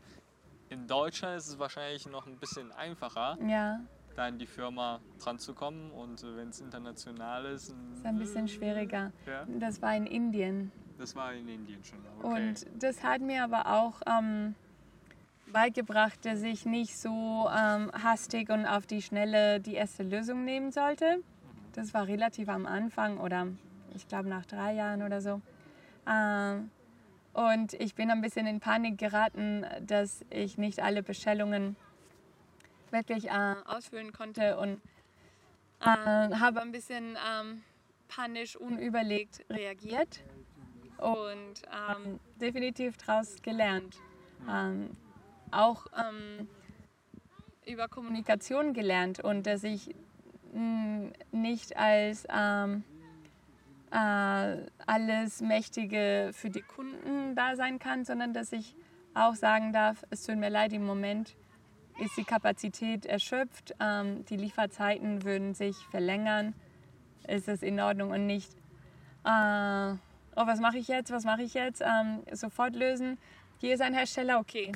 in Deutschland ist es wahrscheinlich noch ein bisschen einfacher, Ja, da in die Firma dran zu kommen. Und wenn es international ist, ist ein bisschen schwieriger. ja, Das war in Indien. das war in Indien schon. Okay. Und das hat mir aber auch ähm, beigebracht, dass ich nicht so ähm, hastig und auf die Schnelle die erste Lösung nehmen sollte. Das war relativ am Anfang oder ich glaube nach drei Jahren oder so. Ähm, und ich bin ein bisschen in Panik geraten, dass ich nicht alle Bestellungen wirklich äh, ausfüllen konnte und äh, habe ein bisschen ähm, panisch, unüberlegt reagiert und ähm, definitiv daraus gelernt. Ähm, auch ähm, über Kommunikation gelernt und dass ich mh, nicht als ähm, äh, alles Mächtige für die Kunden da sein kann, sondern dass ich auch sagen darf, es tut mir leid, im Moment ist die Kapazität erschöpft, ähm, die Lieferzeiten würden sich verlängern, ist es in Ordnung und nicht, äh, oh, was mache ich jetzt, was mache ich jetzt, ähm, sofort lösen. Hier ist ein Hersteller, okay,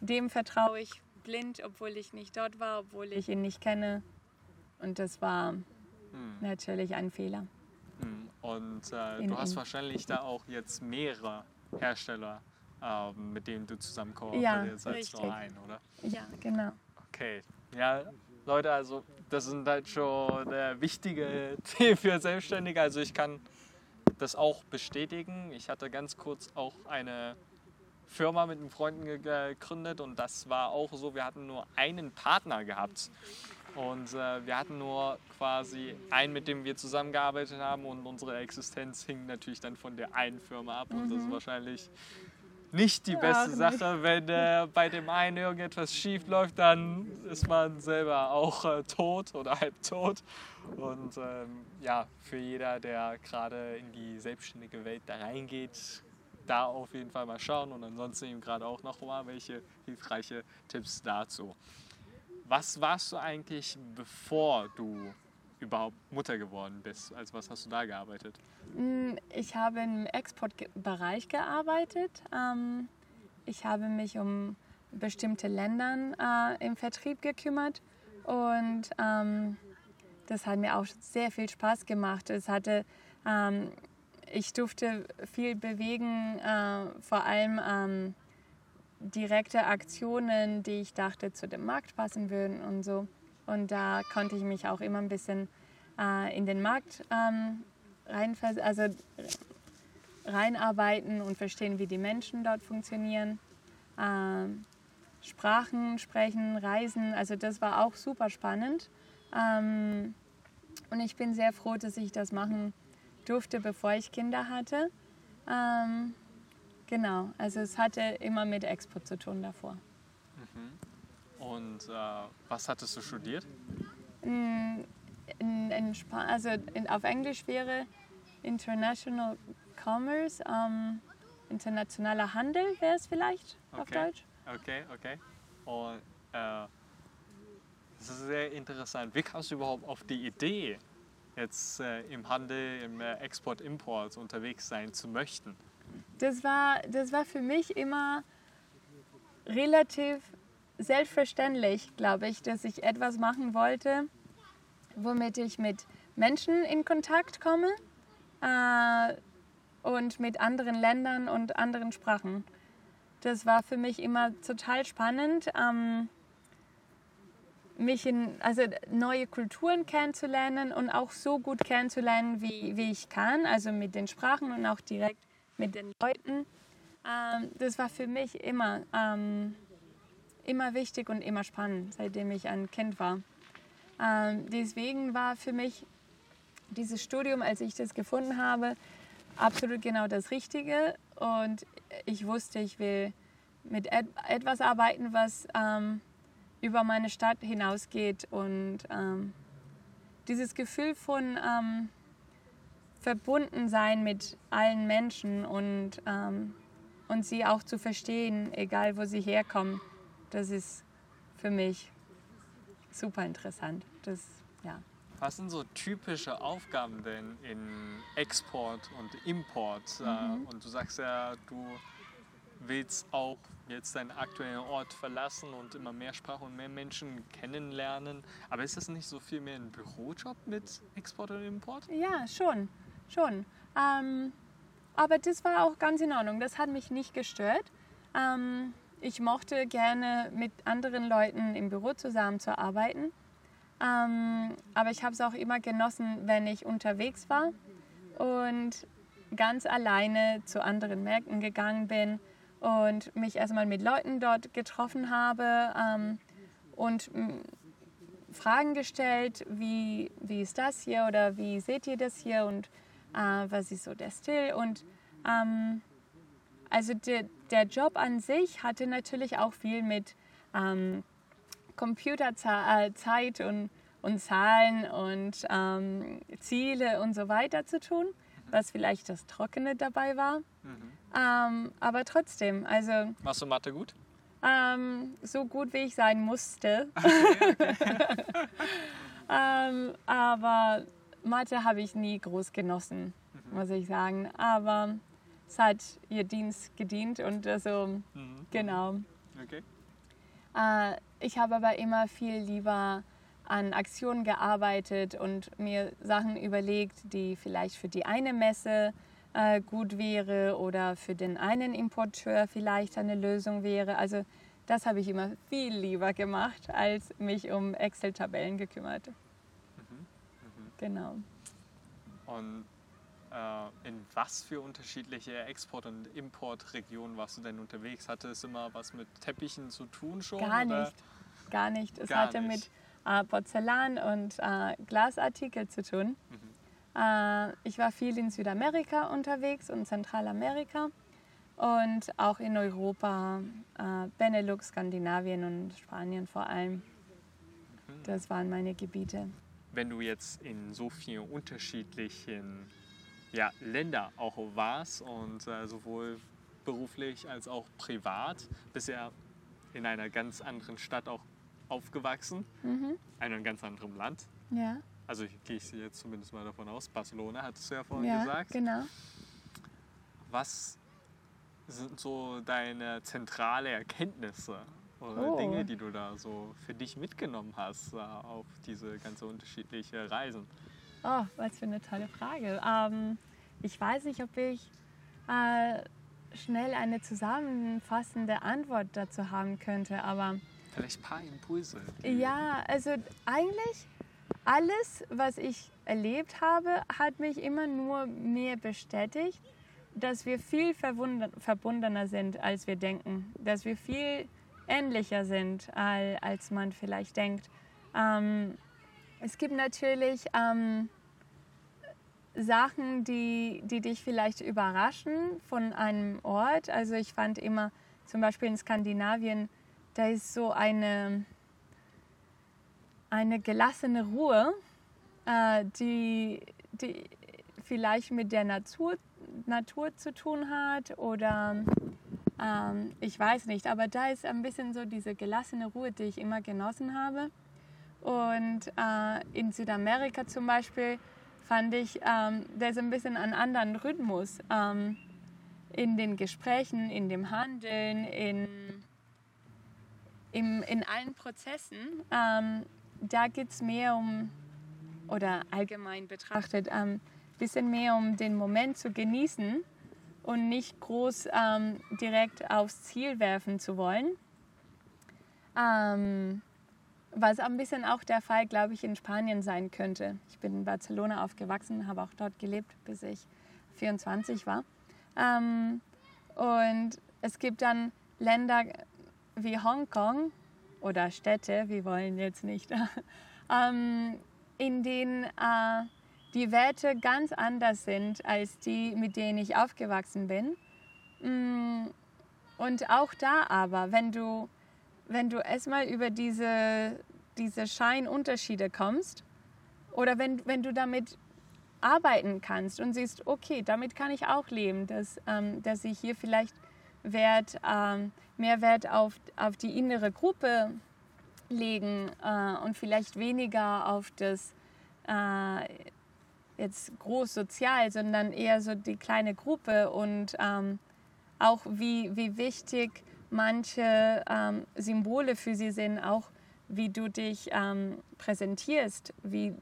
dem vertraue ich blind, obwohl ich nicht dort war, obwohl ich ihn nicht kenne. Und das war Hm. natürlich ein Fehler. Und äh, du hast in- wahrscheinlich da auch jetzt mehrere Hersteller, äh, mit denen du zusammen Ja, kooperierst, als nur ein, oder? Ja, genau. Okay. Ja, Leute, also das sind halt schon äh, wichtige Themen für Selbstständige. Also ich kann das auch bestätigen. Ich hatte ganz kurz auch eine Firma mit einem Freunden ge- gegründet und das war auch so, wir hatten nur einen Partner gehabt. Und äh, wir hatten nur quasi einen, mit dem wir zusammengearbeitet haben und unsere Existenz hing natürlich dann von der einen Firma ab. Und das ist wahrscheinlich nicht die Ja, beste nicht. Sache. Wenn äh, bei dem einen irgendetwas schief läuft, dann ist man selber auch äh, tot oder halb tot. Und ähm, ja, für jeder, der gerade in die selbstständige Welt da reingeht, da auf jeden Fall mal schauen und ansonsten eben gerade auch noch mal welche hilfreiche Tipps dazu. Was warst du eigentlich, bevor du überhaupt Mutter geworden bist? Also was hast du da gearbeitet? Mm, Ich habe im Exportbereich gearbeitet. Ähm, Ich habe mich um bestimmte Ländern äh, im Vertrieb gekümmert und ähm, das hat mir auch sehr viel Spaß gemacht. Es hatte, ähm, ich durfte viel bewegen, äh, vor allem direkte Aktionen, die ich dachte zu dem Markt passen würden und so. Und da konnte ich mich auch immer ein bisschen äh, in den Markt ähm, rein, also reinarbeiten und verstehen, wie die Menschen dort funktionieren. Ähm, Sprachen sprechen, reisen, also das war auch super spannend. Ähm, und ich bin sehr froh, dass ich das machen durfte, bevor ich Kinder hatte. Ähm, genau, also es hatte immer mit Export zu tun davor. Und äh, was hattest du studiert? In, in, in also in, auf Englisch wäre International Commerce, ähm, internationaler Handel wäre es vielleicht auf Okay. Deutsch. Okay, okay. Und äh, das ist sehr interessant. Wie kamst du überhaupt auf die Idee, jetzt äh, im Handel, im äh, Export-Import unterwegs sein zu möchten? Das war, das war für mich immer relativ selbstverständlich, glaube ich, dass ich etwas machen wollte, womit ich mit Menschen in Kontakt komme äh, und mit anderen Ländern und anderen Sprachen. Das war für mich immer total spannend, ähm, mich in also neue Kulturen kennenzulernen und auch so gut kennenzulernen, wie, wie ich kann, also mit den Sprachen und auch direkt mit den Leuten. Ähm, das war für mich immer, ähm, immer wichtig und immer spannend, seitdem ich ein Kind war. Ähm, deswegen war für mich dieses Studium, als ich das gefunden habe, absolut genau das Richtige. Und ich wusste, ich will mit et etwas arbeiten, was ähm, über meine Stadt hinausgeht. Und ähm, dieses Gefühl von ähm, verbunden sein mit allen Menschen und, ähm, und sie auch zu verstehen, egal wo sie herkommen, das ist für mich super interessant. Das, ja. Was sind so typische Aufgaben denn in Export und Import? Äh, Mhm. Und du sagst ja, du willst auch jetzt deinen aktuellen Ort verlassen und immer mehr Sprache und mehr Menschen kennenlernen. Aber ist das nicht so viel mehr ein Bürojob mit Export und Import? Ja, schon, schon. Ähm, aber das war auch ganz in Ordnung. Das hat mich nicht gestört. Ähm, ich mochte gerne mit anderen Leuten im Büro zusammenzuarbeiten. Ähm, aber ich habe es auch immer genossen, wenn ich unterwegs war und ganz alleine zu anderen Märkten gegangen bin und mich erstmal mit Leuten dort getroffen habe ähm, und mm, Fragen gestellt, wie, wie ist das hier oder wie seht ihr das hier und äh, was ist so der Stil. Und ähm, also der, der Job an sich hatte natürlich auch viel mit ähm, Computerzeit und, und Zahlen und ähm, Ziele und so weiter zu tun, was vielleicht das Trockene dabei war. Ähm, aber trotzdem, also Machst du Mathe gut? ähm, so gut wie ich sein musste. ähm, aber Mathe habe ich nie groß genossen, muss ich sagen. Aber es hat ihr Dienst gedient und also, Mhm. genau. Okay. Äh, ich habe aber immer viel lieber an Aktionen gearbeitet und mir Sachen überlegt, die vielleicht für die eine Messe äh, gut wäre oder für den einen Importeur vielleicht eine Lösung wäre. Also das habe ich immer viel lieber gemacht, als mich um Excel-Tabellen gekümmert. Genau. Und äh, in was für unterschiedliche Export- und Importregionen warst du denn unterwegs? Hatte es immer was mit Teppichen zu tun schon? Gar oder? nicht. Gar nicht. Es Gar hatte nicht. mit äh, Porzellan und äh, Glasartikel zu tun. Mhm. Äh, ich war viel in Südamerika unterwegs und Zentralamerika und auch in Europa, äh, Benelux, Skandinavien und Spanien vor allem. Mhm. Das waren meine Gebiete. Wenn du jetzt in so vielen unterschiedlichen ja, Länder auch warst und äh, sowohl beruflich als auch privat, bist ja in einer ganz anderen Stadt auch aufgewachsen, Mhm. in einem ganz anderen Land. Ja, Also ich gehe ich jetzt zumindest mal davon aus, Barcelona hattest du ja vorhin ja gesagt. genau. Was sind so deine zentrale Erkenntnisse oder Oh. Dinge, die du da so für dich mitgenommen hast äh, auf diese ganz unterschiedliche Reisen? Oh, was für eine tolle Frage. Ähm, ich weiß nicht, ob ich äh, schnell eine zusammenfassende Antwort dazu haben könnte, aber Vielleicht ein paar Impulse. Ja, also eigentlich alles, was ich erlebt habe, hat mich immer nur mehr bestätigt, dass wir viel verbundener sind, als wir denken. Dass wir viel ähnlicher sind, al- als man vielleicht denkt. Ähm, es gibt natürlich ähm, Sachen, die, die dich vielleicht überraschen von einem Ort. Also ich fand immer zum Beispiel in Skandinavien, da ist so eine, eine gelassene Ruhe, äh, die, die vielleicht mit der Natur, Natur zu tun hat oder ähm, ich weiß nicht, aber da ist ein bisschen so diese gelassene Ruhe, die ich immer genossen habe. Und äh, in Südamerika zum Beispiel fand ich, ähm, da ist ein bisschen ein anderen Rhythmus ähm, in den Gesprächen, in dem Handeln, in, im, in allen Prozessen. Ähm, da geht es mehr um, oder allgemein betrachtet, ein ähm, bisschen mehr um den Moment zu genießen und nicht groß ähm, direkt aufs Ziel werfen zu wollen. Ähm, was ein bisschen auch der Fall, glaube ich, in Spanien sein könnte. Ich bin in Barcelona aufgewachsen, habe auch dort gelebt, bis ich 24 war. Ähm, und es gibt dann Länder wie Hongkong oder Städte, wir wollen jetzt nicht, ähm, in denen äh, die Werte ganz anders sind als die, mit denen ich aufgewachsen bin. Mm, Und auch da aber, wenn du, wenn du erstmal über diese, diese Scheinunterschiede kommst oder wenn, wenn du damit arbeiten kannst und siehst, okay, damit kann ich auch leben, dass, ähm, dass ich hier vielleicht Wert, ähm, mehr Wert auf, auf die innere Gruppe legen äh, und vielleicht weniger auf das äh, jetzt groß sozial, sondern eher so die kleine Gruppe und ähm, auch wie, wie wichtig manche ähm, Symbole für sie sind, auch wie du dich ähm, präsentierst, wie,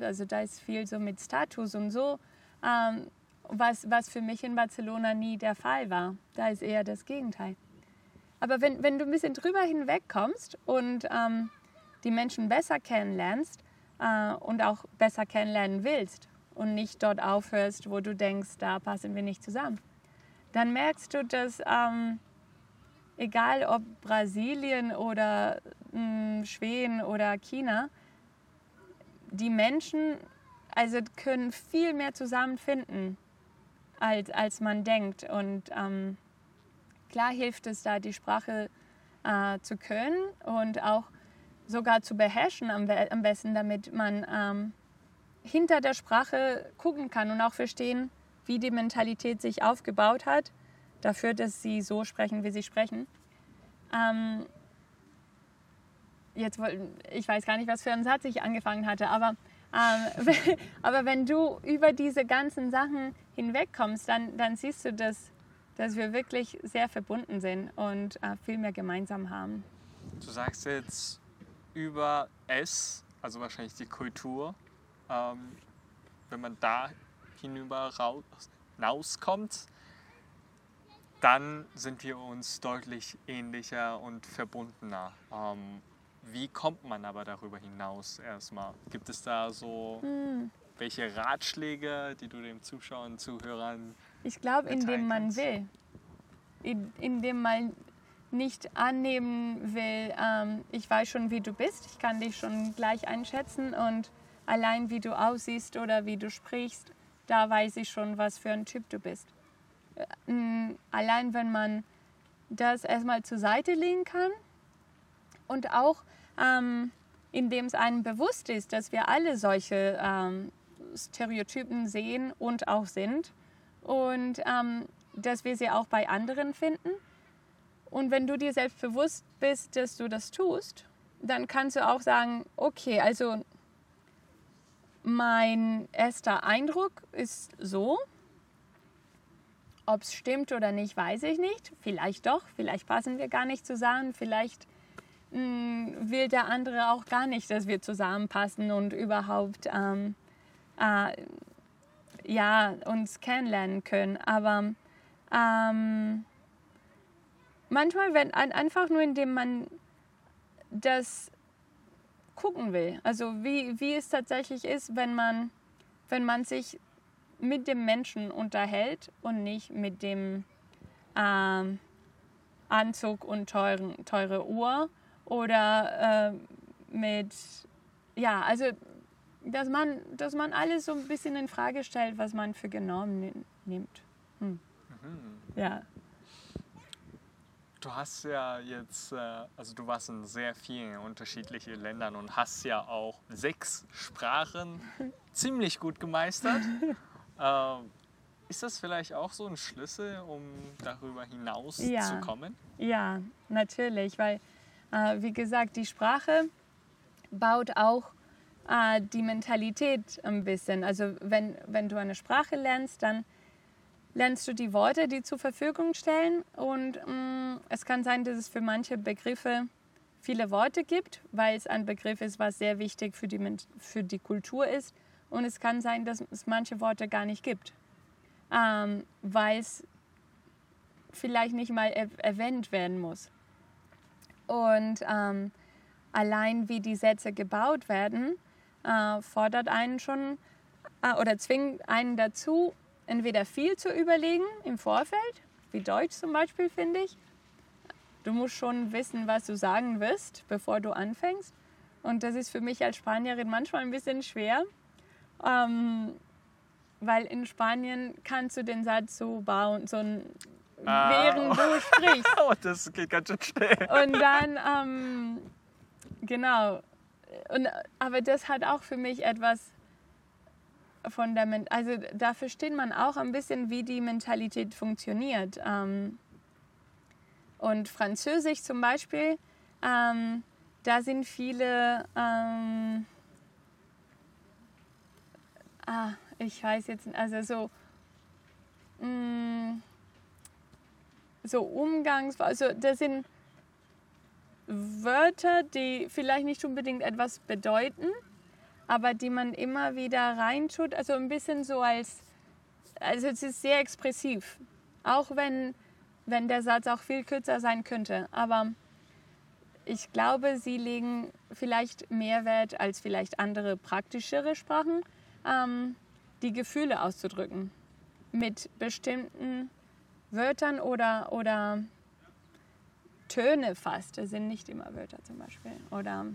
also da ist viel so mit Status und so, ähm, was, was für mich in Barcelona nie der Fall war. Da ist eher das Gegenteil. Aber wenn, wenn du ein bisschen drüber hinwegkommst und ähm, die Menschen besser kennenlernst äh, und auch besser kennenlernen willst und nicht dort aufhörst, wo du denkst, da passen wir nicht zusammen, dann merkst du, dass ähm, egal ob Brasilien oder mh, hm, Schweden oder China, die Menschen also können viel mehr zusammenfinden, als, als man denkt. Und ähm, klar hilft es da, die Sprache äh, zu können und auch sogar zu beherrschen am, am besten, damit man ähm, hinter der Sprache gucken kann und auch verstehen, wie die Mentalität sich aufgebaut hat, dafür, dass sie so sprechen, wie sie sprechen. Ähm, jetzt, ich weiß gar nicht, was für einen Satz ich angefangen hatte, aber, ähm, aber wenn du über diese ganzen Sachen hinwegkommst, dann, dann siehst du, dass, dass wir wirklich sehr verbunden sind und äh, viel mehr gemeinsam haben. Du sagst jetzt über es, also wahrscheinlich die Kultur, ähm, wenn man da hinüber rauskommt, dann sind wir uns deutlich ähnlicher und verbundener. Ähm, wie kommt man aber darüber hinaus erstmal? Gibt es da so hm. welche Ratschläge, die du den Zuschauern, Zuhörern Ich glaube, indem man will. Indem man nicht annehmen will, ähm, ich weiß schon, wie du bist, ich kann dich schon gleich einschätzen und allein wie du aussiehst oder wie du sprichst, da weiß ich schon, was für ein Typ du bist. Äh, allein wenn man das erstmal zur Seite legen kann und auch ähm, indem es einem bewusst ist, dass wir alle solche ähm, Stereotypen sehen und auch sind und ähm, dass wir sie auch bei anderen finden. Und wenn du dir selbst bewusst bist, dass du das tust, dann kannst du auch sagen, okay, also mein erster Eindruck ist so. Ob es stimmt oder nicht, weiß ich nicht. Vielleicht doch, vielleicht passen wir gar nicht zusammen, vielleicht mh, hm, will der andere auch gar nicht, dass wir zusammenpassen und überhaupt ähm, äh, ja, uns kennenlernen können. Aber ähm, manchmal, wenn einfach nur indem man das gucken will, also wie, wie es tatsächlich ist, wenn man, wenn man sich mit dem Menschen unterhält und nicht mit dem ähm, Anzug und teuren, teure Uhr oder äh, mit, ja, also dass man, dass man alles so ein bisschen in Frage stellt, was man für genommen nimmt. Hm. Mhm. Ja. Du hast ja jetzt, äh, also du warst in sehr vielen unterschiedlichen Ländern und hast ja auch sechs Sprachen ziemlich gut gemeistert. äh, ist das vielleicht auch so ein Schlüssel, um darüber hinaus ja. zu kommen? Ja, natürlich, weil äh, wie gesagt, die Sprache baut auch äh, die Mentalität ein bisschen. Also wenn, wenn du eine Sprache lernst, dann lernst du die Worte, die zur Verfügung stellen. Und mh, mm, es kann sein, dass es für manche Begriffe viele Worte gibt, weil es ein Begriff ist, was sehr wichtig für die, für die Kultur ist. Und es kann sein, dass es manche Worte gar nicht gibt, ähm, weil es vielleicht nicht mal erwähnt werden muss. Und ähm, allein wie die Sätze gebaut werden, äh, fordert einen schon äh, oder zwingt einen dazu, entweder viel zu überlegen im Vorfeld, wie Deutsch zum Beispiel, finde ich. Du musst schon wissen, was du sagen wirst, bevor du anfängst. Und das ist für mich als Spanierin manchmal ein bisschen schwer, ähm, weil in Spanien kannst du den Satz so bauen, so ein ah. während du sprichst. oh, das geht ganz schön schnell. Und dann, ähm, genau. Und, aber das hat auch für mich etwas von der, also da versteht man auch ein bisschen, wie die Mentalität funktioniert. Ähm, und Französisch zum Beispiel, ähm, da sind viele, ähm, ah, ich weiß jetzt, also so, mh, mm, so Umgangs, also das sind Wörter, die vielleicht nicht unbedingt etwas bedeuten, aber die man immer wieder reintut, also ein bisschen so als, also es ist sehr expressiv, auch wenn, wenn der Satz auch viel kürzer sein könnte, aber ich glaube, sie legen vielleicht mehr Wert als vielleicht andere praktischere Sprachen, ähm, die Gefühle auszudrücken mit bestimmten Wörtern oder, oder Töne fast. Das sind nicht immer Wörter zum Beispiel. Oder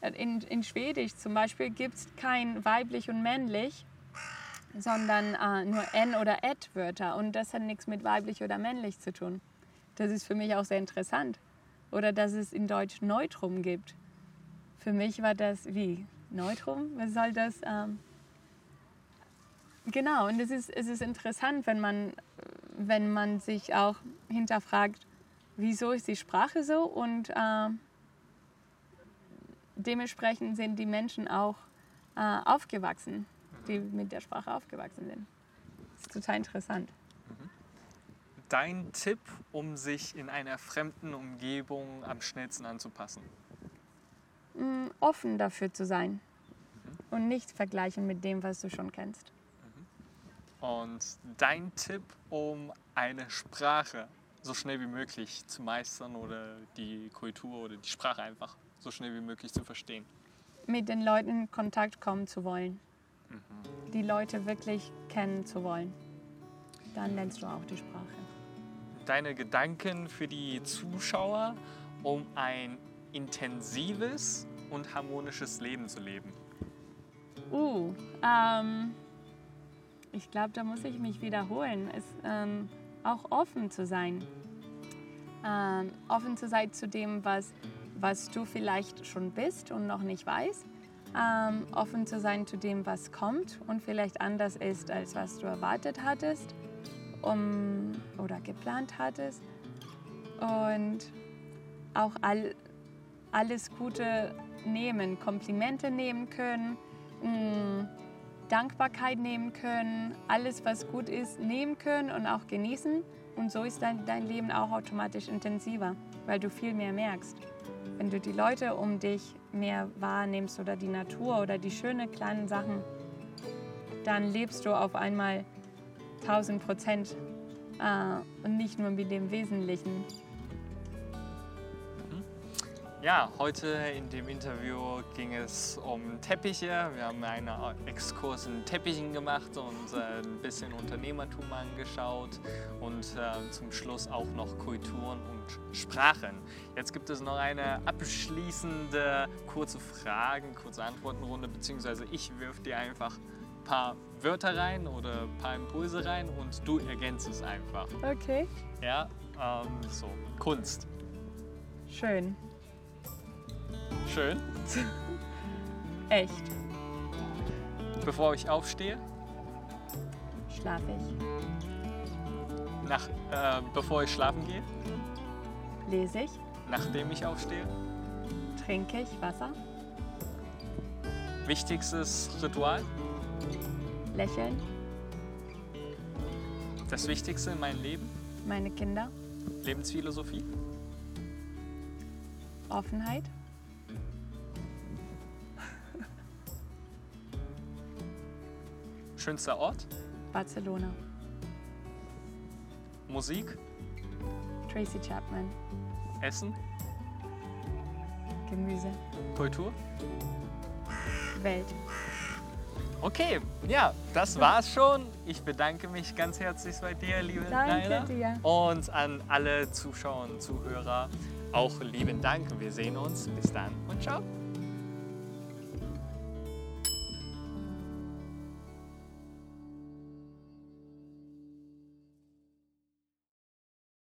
in, in Schwedisch zum Beispiel gibt es kein weiblich und männlich, sondern äh, nur N- oder Et-Wörter. Und das hat nichts mit weiblich oder männlich zu tun. Das ist für mich auch sehr interessant. Oder dass es in Deutsch Neutrum gibt. Für mich war das wie Neutrum? Was soll das? Ähm genau, und es ist, es ist interessant, wenn man, wenn man sich auch hinterfragt, wieso ist die Sprache so und äh, dementsprechend sind die Menschen auch äh, aufgewachsen, die mit der Sprache aufgewachsen sind. Das ist total interessant dein Tipp, um sich in einer fremden Umgebung am schnellsten anzupassen? Mm, offen dafür zu sein mhm. und nicht vergleichen mit dem, was du schon kennst. Mhm. Und dein Tipp, um eine Sprache so schnell wie möglich zu meistern oder die Kultur oder die Sprache einfach so schnell wie möglich zu verstehen? Mit den Leuten in Kontakt kommen zu wollen. Mhm. Die Leute wirklich kennen zu wollen. Dann lernst du auch die Sprache deine Gedanken für die Zuschauer, um ein intensives und harmonisches Leben zu leben? Uh, ähm, ich glaube, da muss ich mich wiederholen. Es, ähm, auch offen zu sein. Ähm, offen zu sein zu dem, was, was du vielleicht schon bist und noch nicht weißt. Ähm, offen zu sein zu dem, was kommt und vielleicht anders ist, als was du erwartet hattest um, oder geplant hattest. Und auch all, alles Gute nehmen, Komplimente nehmen können, mh, mm, Dankbarkeit nehmen können, alles, was gut ist, nehmen können und auch genießen. Und so ist dein, dein Leben auch automatisch intensiver, weil du viel mehr merkst. Wenn du die Leute um dich mehr wahrnimmst oder die Natur oder die schönen kleinen Sachen, dann lebst du auf einmal 1000 Prozent äh, und nicht nur mit dem Wesentlichen. Ja, heute in dem Interview ging es um Teppiche. Wir haben einen Exkurs in Teppichen gemacht und äh, ein bisschen Unternehmertum angeschaut und äh, zum Schluss auch noch Kulturen und Sprachen. Jetzt gibt es noch eine abschließende kurze Fragen, kurze Antwortenrunde, beziehungsweise ich wirf dir einfach paar Wörter rein oder ein paar Impulse rein und du ergänzt es einfach. Okay. Ja, ähm, so. Kunst. Schön. Schön. Echt. Bevor ich aufstehe? Schlafe ich. Nach, äh, bevor ich schlafen gehe? Lese ich. Nachdem ich aufstehe? Trinke ich Wasser. Wichtigstes Ritual? Lächeln. Das Wichtigste in meinem Leben? Meine Kinder. Lebensphilosophie? Offenheit. Schönster Ort? Barcelona. Musik? Tracy Chapman. Essen? Gemüse. Kultur? Welt. Okay, ja, das war's schon. Ich bedanke mich ganz herzlich bei dir, liebe Danke Naila. dir. Und an alle Zuschauer und Zuhörer auch lieben Dank. Wir sehen uns. Bis dann und ciao.